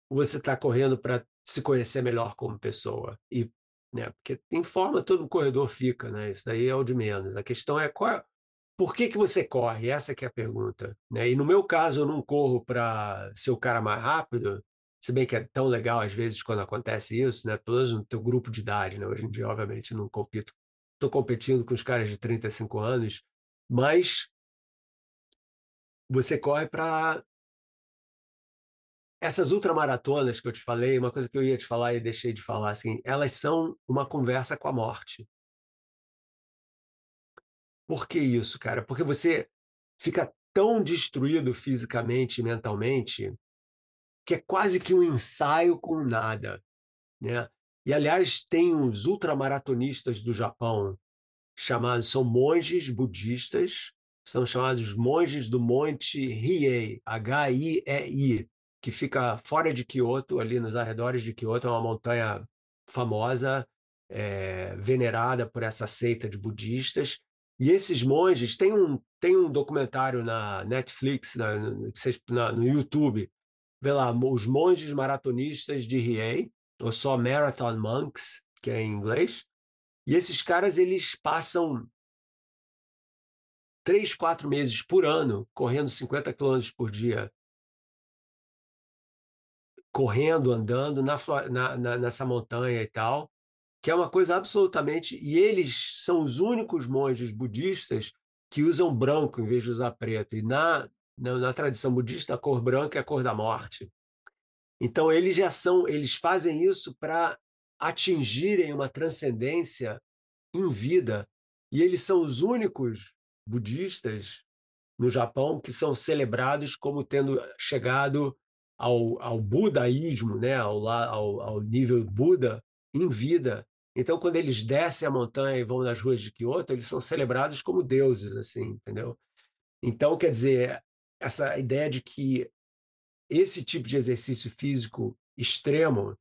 ou você está correndo para se conhecer melhor como pessoa e né? Porque em forma todo corredor fica, né? Isso daí é o de menos. A questão é qual, por que, que você corre? Essa que é a pergunta. Né? E no meu caso, eu não corro para ser o cara mais rápido, se bem que é tão legal às vezes quando acontece isso, né? Pelo menos no teu grupo de idade, né? Hoje em dia, obviamente, não compito. Estou competindo com os caras de 35 anos, mas você corre para essas ultramaratonas que eu te falei, uma coisa que eu ia te falar e deixei de falar, assim, elas são uma conversa com a morte. Por que isso, cara? Porque você fica tão destruído fisicamente e mentalmente que é quase que um ensaio com nada, né? E aliás, tem os ultramaratonistas do Japão chamados são monges budistas, são chamados monges do Monte Hiei, H-I-E-I, que fica fora de Kyoto, ali nos arredores de Kyoto, é uma montanha famosa, é, venerada por essa seita de budistas. E esses monges, tem um, tem um documentário na Netflix, na, na, no YouTube, vê lá, os monges maratonistas de Riei, ou só Marathon Monks, que é em inglês. E esses caras, eles passam três, quatro meses por ano correndo 50 quilômetros por dia correndo, andando na, na, na, nessa montanha e tal, que é uma coisa absolutamente. E eles são os únicos monges budistas que usam branco em vez de usar preto. E na, na, na tradição budista, a cor branca é a cor da morte. Então eles já são, eles fazem isso para atingirem uma transcendência em vida. E eles são os únicos budistas no Japão que são celebrados como tendo chegado ao, ao budaísmo, né, ao, ao, ao nível Buda, em vida. Então, quando eles descem a montanha e vão nas ruas de Kyoto, eles são celebrados como deuses, assim, entendeu? Então, quer dizer, essa ideia de que esse tipo de exercício físico extremo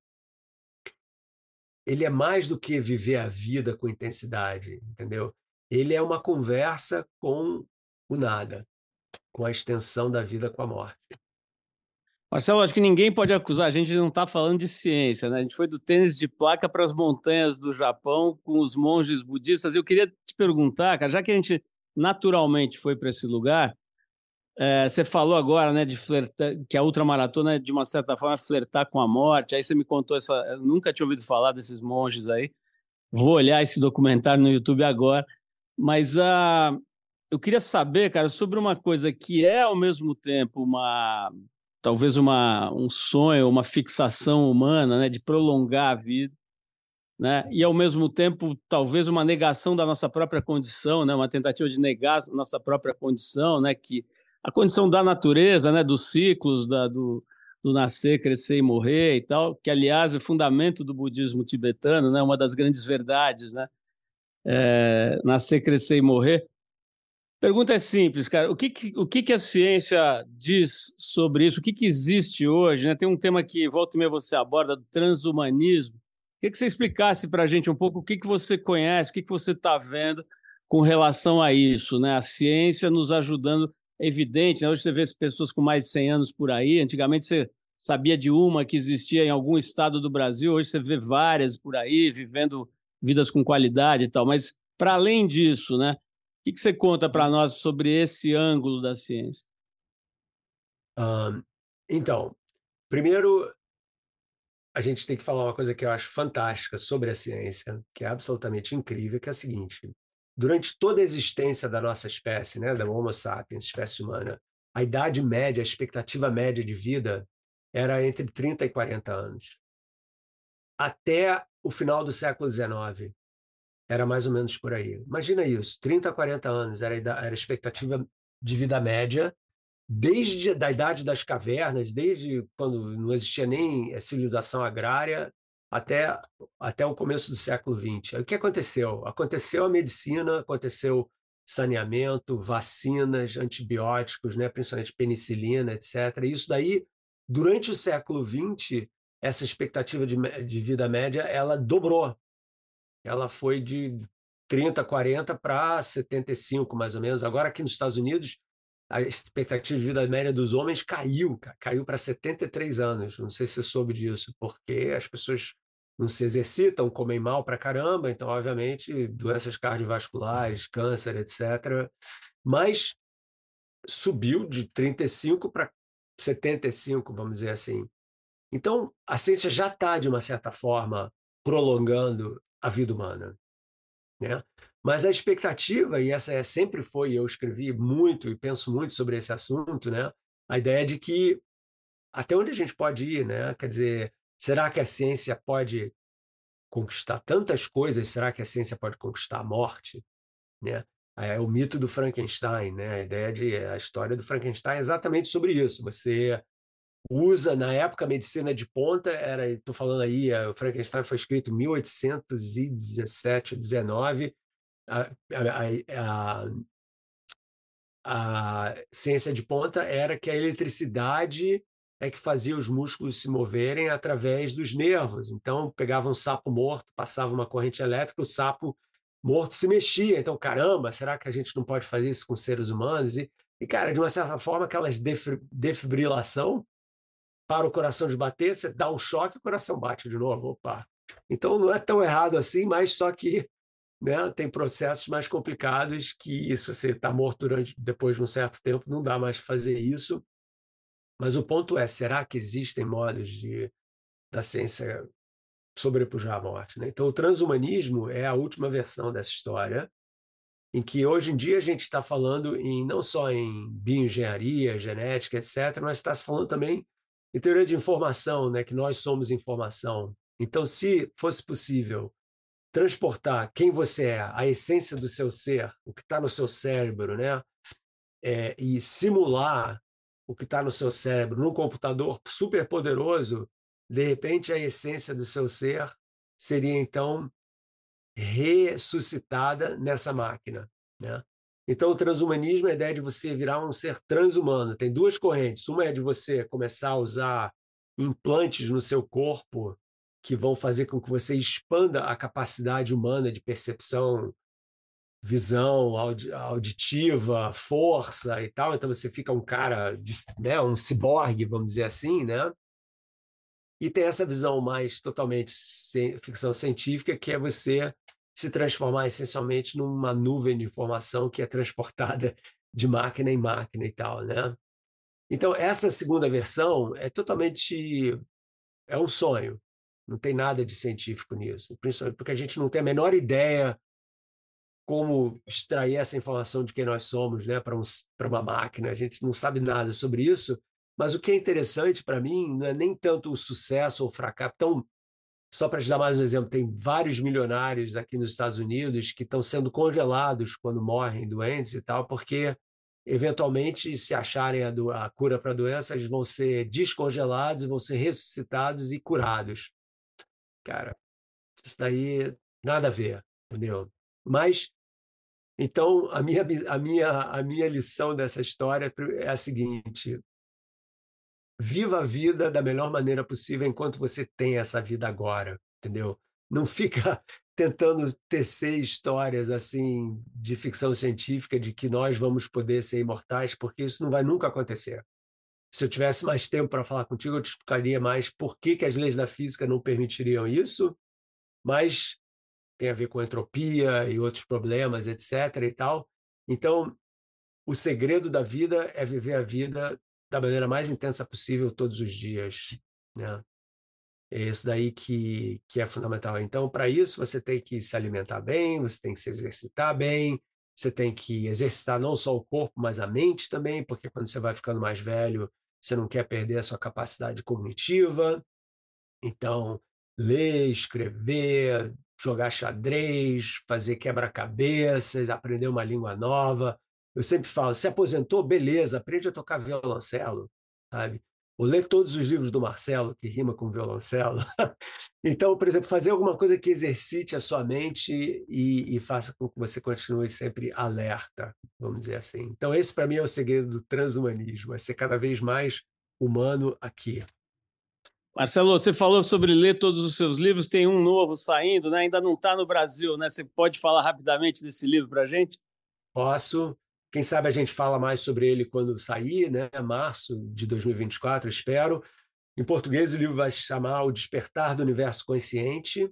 ele é mais do que viver a vida com intensidade, entendeu? Ele é uma conversa com o nada, com a extensão da vida com a morte. Marcelo, acho que ninguém pode acusar a gente de não estar tá falando de ciência, né? A gente foi do tênis de placa para as montanhas do Japão com os monges budistas. Eu queria te perguntar, cara, já que a gente naturalmente foi para esse lugar, é, você falou agora, né, de flertar, que a ultramaratona é de uma certa forma flertar com a morte. Aí você me contou essa, eu nunca tinha ouvido falar desses monges aí. Vou olhar esse documentário no YouTube agora. Mas a uh, eu queria saber, cara, sobre uma coisa que é ao mesmo tempo uma talvez uma, um sonho, uma fixação humana, né, de prolongar a vida, né? E ao mesmo tempo, talvez uma negação da nossa própria condição, né? Uma tentativa de negar a nossa própria condição, né? Que a condição da natureza, né? Dos ciclos, da, do, do nascer, crescer e morrer e tal, que aliás é fundamento do budismo tibetano, né? Uma das grandes verdades, né? É, nascer, crescer e morrer. Pergunta é simples, cara. O que, o que, que, a ciência diz sobre isso? O que, que existe hoje? Né? Tem um tema que volta e meia você aborda, do transhumanismo. Queria que você explicasse para a gente um pouco o que, que você conhece, o que, que você está vendo com relação a isso, né? A ciência nos ajudando, é evidente, né? hoje você vê pessoas com mais de 100 anos por aí, antigamente você sabia de uma que existia em algum estado do Brasil, hoje você vê várias por aí, vivendo vidas com qualidade e tal, mas para além disso, né? Que, que você conta para nós sobre esse ângulo da ciência? Um, então, primeiro, a gente tem que falar uma coisa que eu acho fantástica sobre a ciência, que é absolutamente incrível, que é a seguinte: durante toda a existência da nossa espécie, né, da Homo sapiens, espécie humana, a idade média, a expectativa média de vida era entre 30 e 40 anos. Até o final do século XIX, era mais ou menos por aí. Imagina isso, 30 a 40 anos era a, expectativa de vida média, desde a idade das cavernas, desde quando não existia nem eh, civilização agrária, até, até o começo do século XX. O que aconteceu? Aconteceu a medicina, aconteceu saneamento, vacinas, antibióticos, né, principalmente penicilina, etc. Isso daí, durante o século XX, essa expectativa de, de vida média, ela dobrou ela foi de 30, 40 para 75, mais ou menos. Agora, aqui nos Estados Unidos, a expectativa de vida média dos homens caiu, caiu para 73 anos. Não sei se você soube disso, porque as pessoas não se exercitam, comem mal para caramba, então, obviamente, doenças cardiovasculares, câncer, etc. Mas subiu de 35 para 75, vamos dizer assim. Então, a ciência já está, de uma certa forma, prolongando a vida humana. Né? Mas a expectativa, e essa é, sempre foi, eu escrevi muito e penso muito sobre esse assunto, né? a ideia de que até onde a gente pode ir, né? quer dizer, será que a ciência pode conquistar tantas coisas? Será que a ciência pode conquistar a morte? Né? É o mito do Frankenstein, né? a ideia de a história do Frankenstein é exatamente sobre isso. Você usa, na época, medicina de ponta, era, estou falando aí, o Frankenstein foi escrito em 1817 ou 19, a, a, a, a ciência de ponta era que a eletricidade é que fazia os músculos se moverem através dos nervos. Então, pegava um sapo morto, passava uma corrente elétrica, o sapo morto se mexia. Então, caramba, será que a gente não pode fazer isso com seres humanos? E, e cara, de uma certa forma, aquelas defibrilação para o coração de bater, você dá um choque, o coração bate de novo. Opa. Então não é tão errado assim, mas só que né, tem processos mais complicados que se você está morto durante depois de um certo tempo, não dá mais fazer isso. Mas o ponto é, será que existem modos de da ciência sobrepujar a morte? Né? Então o transhumanismo é a última versão dessa história, em que hoje em dia a gente está falando em não só em bioengenharia, genética, etc., mas está se falando também em teoria de informação, né, que nós somos informação. Então, se fosse possível transportar quem você é, a essência do seu ser, o que está no seu cérebro, né, é, e simular o que está no seu cérebro num computador super poderoso, de repente a essência do seu ser seria então ressuscitada nessa máquina, né? Então, o transhumanismo é a ideia de você virar um ser transhumano. Tem duas correntes. Uma é de você começar a usar implantes no seu corpo que vão fazer com que você expanda a capacidade humana de percepção, visão auditiva, força e tal. Então você fica um cara, né, um ciborgue, vamos dizer assim, né? E tem essa visão mais totalmente ficção científica, que é você se transformar essencialmente numa nuvem de informação que é transportada de máquina em máquina e tal, né? Então, essa segunda versão é totalmente é um sonho. Não tem nada de científico nisso, principalmente porque a gente não tem a menor ideia como extrair essa informação de quem nós somos, né, para um, para uma máquina. A gente não sabe nada sobre isso, mas o que é interessante para mim não é nem tanto o sucesso ou o fracasso. Então, Só para te dar mais um exemplo, tem vários milionários aqui nos Estados Unidos que estão sendo congelados quando morrem doentes e tal, porque eventualmente, se acharem a, do, a cura para a doença, eles vão ser descongelados, vão ser ressuscitados e curados. Cara, isso daí nada a ver, entendeu? Mas então a minha a minha a minha lição dessa história é a seguinte: viva a vida da melhor maneira possível enquanto você tem essa vida agora, entendeu? Não fica tentando tecer histórias assim de ficção científica de que nós vamos poder ser imortais, porque isso não vai nunca acontecer. Se eu tivesse mais tempo para falar contigo, eu te explicaria mais por que, que as leis da física não permitiriam isso, mas tem a ver com entropia e outros problemas, etc. e tal. Então, o segredo da vida é viver a vida da maneira mais intensa possível todos os dias, né? É isso daí que, que é fundamental. Então, para isso, você tem que se alimentar bem, você tem que se exercitar bem, você tem que exercitar não só o corpo, mas a mente também, porque quando você vai ficando mais velho, você não quer perder a sua capacidade cognitiva. Então, ler, escrever, jogar xadrez, fazer quebra-cabeças, aprender uma língua nova, eu sempre falo, se aposentou, beleza, aprende a tocar violoncelo, sabe? Ou ler todos os livros do Marcelo, que rima com violoncelo. então, por exemplo, fazer alguma coisa que exercite a sua mente e, e faça com que você continue sempre alerta, vamos dizer assim. Então, esse para mim é o segredo do transhumanismo, é ser cada vez mais humano aqui. Marcelo, você falou sobre ler todos os seus livros, tem um novo saindo, né? ainda não está no Brasil, né? Você pode falar rapidamente desse livro para a gente? Posso. Quem sabe a gente fala mais sobre ele quando sair, né? Março de 2024, espero. Em português, o livro vai se chamar O Despertar do Universo Consciente,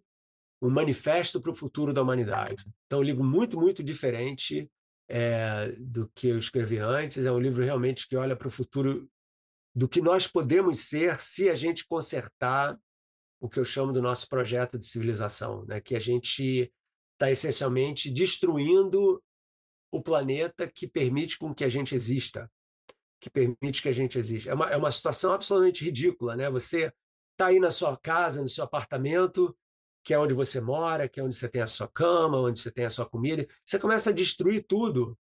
um manifesto para o futuro da humanidade. Então, um livro muito, muito diferente é, do que eu escrevi antes. É um livro realmente que olha para o futuro do que nós podemos ser se a gente consertar o que eu chamo do nosso projeto de civilização, né? que a gente está essencialmente destruindo o planeta que permite com que a gente exista, que permite que a gente exista. É uma, é uma situação absolutamente ridícula, né? Você está aí na sua casa, no seu apartamento, que é onde você mora, que é onde você tem a sua cama, onde você tem a sua comida, você começa a destruir tudo,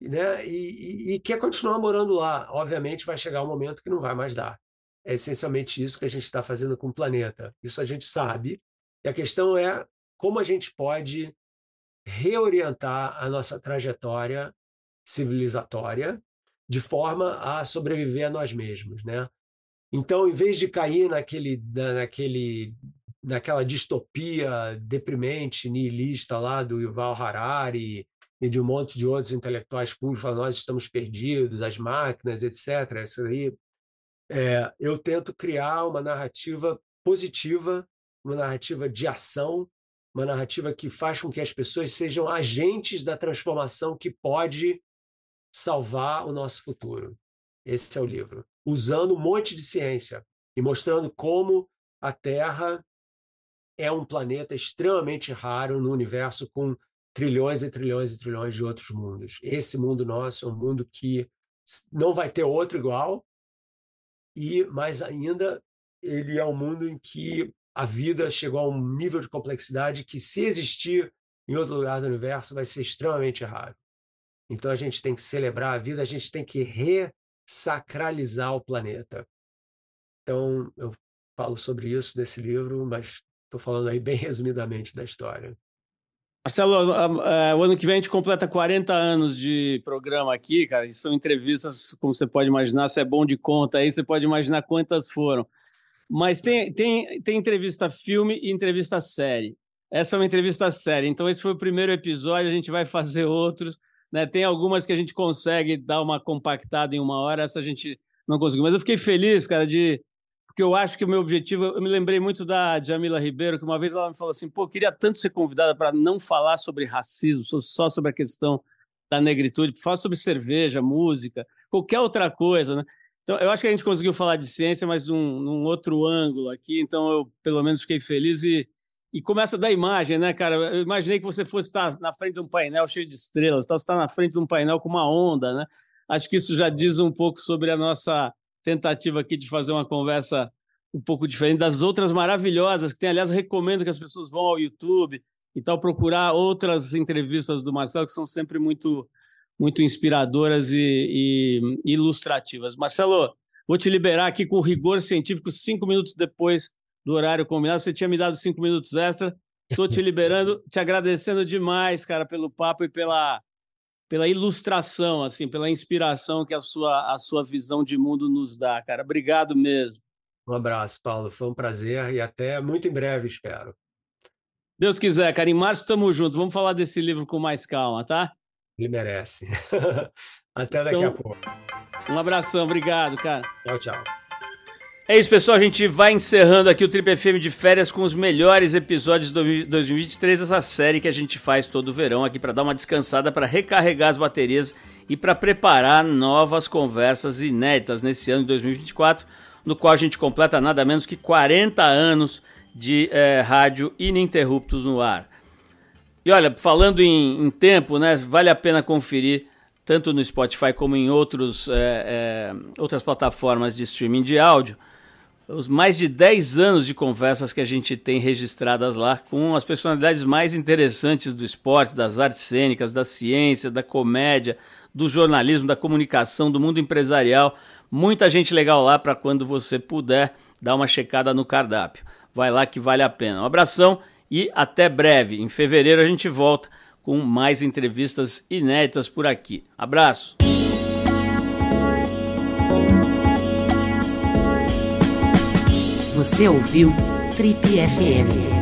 né? E, e, e quer continuar morando lá. Obviamente vai chegar um momento que não vai mais dar. É essencialmente isso que a gente está fazendo com o planeta. Isso a gente sabe. E a questão é como a gente pode reorientar a nossa trajetória civilizatória de forma a sobreviver a nós mesmos, né? Então, em vez de cair naquele, naquele, naquela distopia deprimente, nihilista lá do Yuval Harari e de um monte de outros intelectuais públicos falando nós estamos perdidos, as máquinas, etc. Isso aí, é, eu tento criar uma narrativa positiva, uma narrativa de ação, uma narrativa que faz com que as pessoas sejam agentes da transformação que pode salvar o nosso futuro. Esse é o livro. Usando um monte de ciência e mostrando como a Terra é um planeta extremamente raro no universo com trilhões e trilhões e trilhões de outros mundos. Esse mundo nosso é um mundo que não vai ter outro igual e mais ainda ele é um mundo em que a vida chegou a um nível de complexidade que, se existir em outro lugar do universo, vai ser extremamente raro. Então a gente tem que celebrar a vida, a gente tem que ressacralizar o planeta. Então eu falo sobre isso nesse livro, mas estou falando aí bem resumidamente da história. Marcelo, o ano que vem a gente completa 40 anos de programa aqui, cara. E são entrevistas, como você pode imaginar, se é bom de conta aí, você pode imaginar quantas foram. Mas tem, tem, tem entrevista filme e entrevista série. Essa é uma entrevista série, então esse foi o primeiro episódio, a gente vai fazer outros. Né? Tem algumas que a gente consegue dar uma compactada em uma hora, essa a gente não conseguiu. Mas eu fiquei feliz, cara, de. Porque eu acho que o meu objetivo. Eu me lembrei muito da Jamila Ribeiro, que uma vez ela me falou assim: pô, queria tanto ser convidada para não falar sobre racismo, só sobre a questão da negritude, falar sobre cerveja, música, qualquer outra coisa, né? Então, eu acho que a gente conseguiu falar de ciência, mas um, num outro ângulo aqui, então eu pelo menos fiquei feliz e, e começa da imagem, né, cara? Eu imaginei que você fosse estar na frente de um painel cheio de estrelas, então você está na frente de um painel com uma onda, né? Acho que isso já diz um pouco sobre a nossa tentativa aqui de fazer uma conversa um pouco diferente das outras maravilhosas, que tem, aliás, recomendo que as pessoas vão ao YouTube e tal, procurar outras entrevistas do Marcelo, que são sempre muito, muito inspiradoras e, e ilustrativas. Marcelo, vou te liberar aqui com rigor científico cinco minutos depois do horário combinado. Você tinha me dado cinco minutos extra. Estou te liberando, te agradecendo demais, cara, pelo papo e pela, pela ilustração, assim, pela inspiração que a sua, a sua visão de mundo nos dá, cara. Obrigado mesmo. Um abraço, Paulo. Foi um prazer e até muito em breve, espero. Deus quiser, cara. Em março estamos juntos. Vamos falar desse livro com mais calma, tá? Ele merece. até daqui então, a pouco. Um abração, obrigado, cara. Tchau, tchau. É isso, pessoal. A gente vai encerrando aqui o Trip FM de férias com os melhores episódios de 2023, essa série que a gente faz todo verão aqui para dar uma descansada, para recarregar as baterias e para preparar novas conversas inéditas nesse ano de 2024 no qual a gente completa nada menos que 40 anos de é, rádio ininterruptos no ar. E olha, falando em, em, tempo, né, vale a pena conferir tanto no Spotify como em outros, é, é, outras plataformas de streaming de áudio, os mais de 10 anos de conversas que a gente tem registradas lá com as personalidades mais interessantes do esporte, das artes cênicas, da ciência, da comédia, do jornalismo, da comunicação, do mundo empresarial. Muita gente legal lá para quando você puder dar uma checada no cardápio. Vai lá que vale a pena. Um abração e até breve. Em fevereiro a gente volta com mais entrevistas inéditas por aqui. Abraço. Você ouviu Trip FM.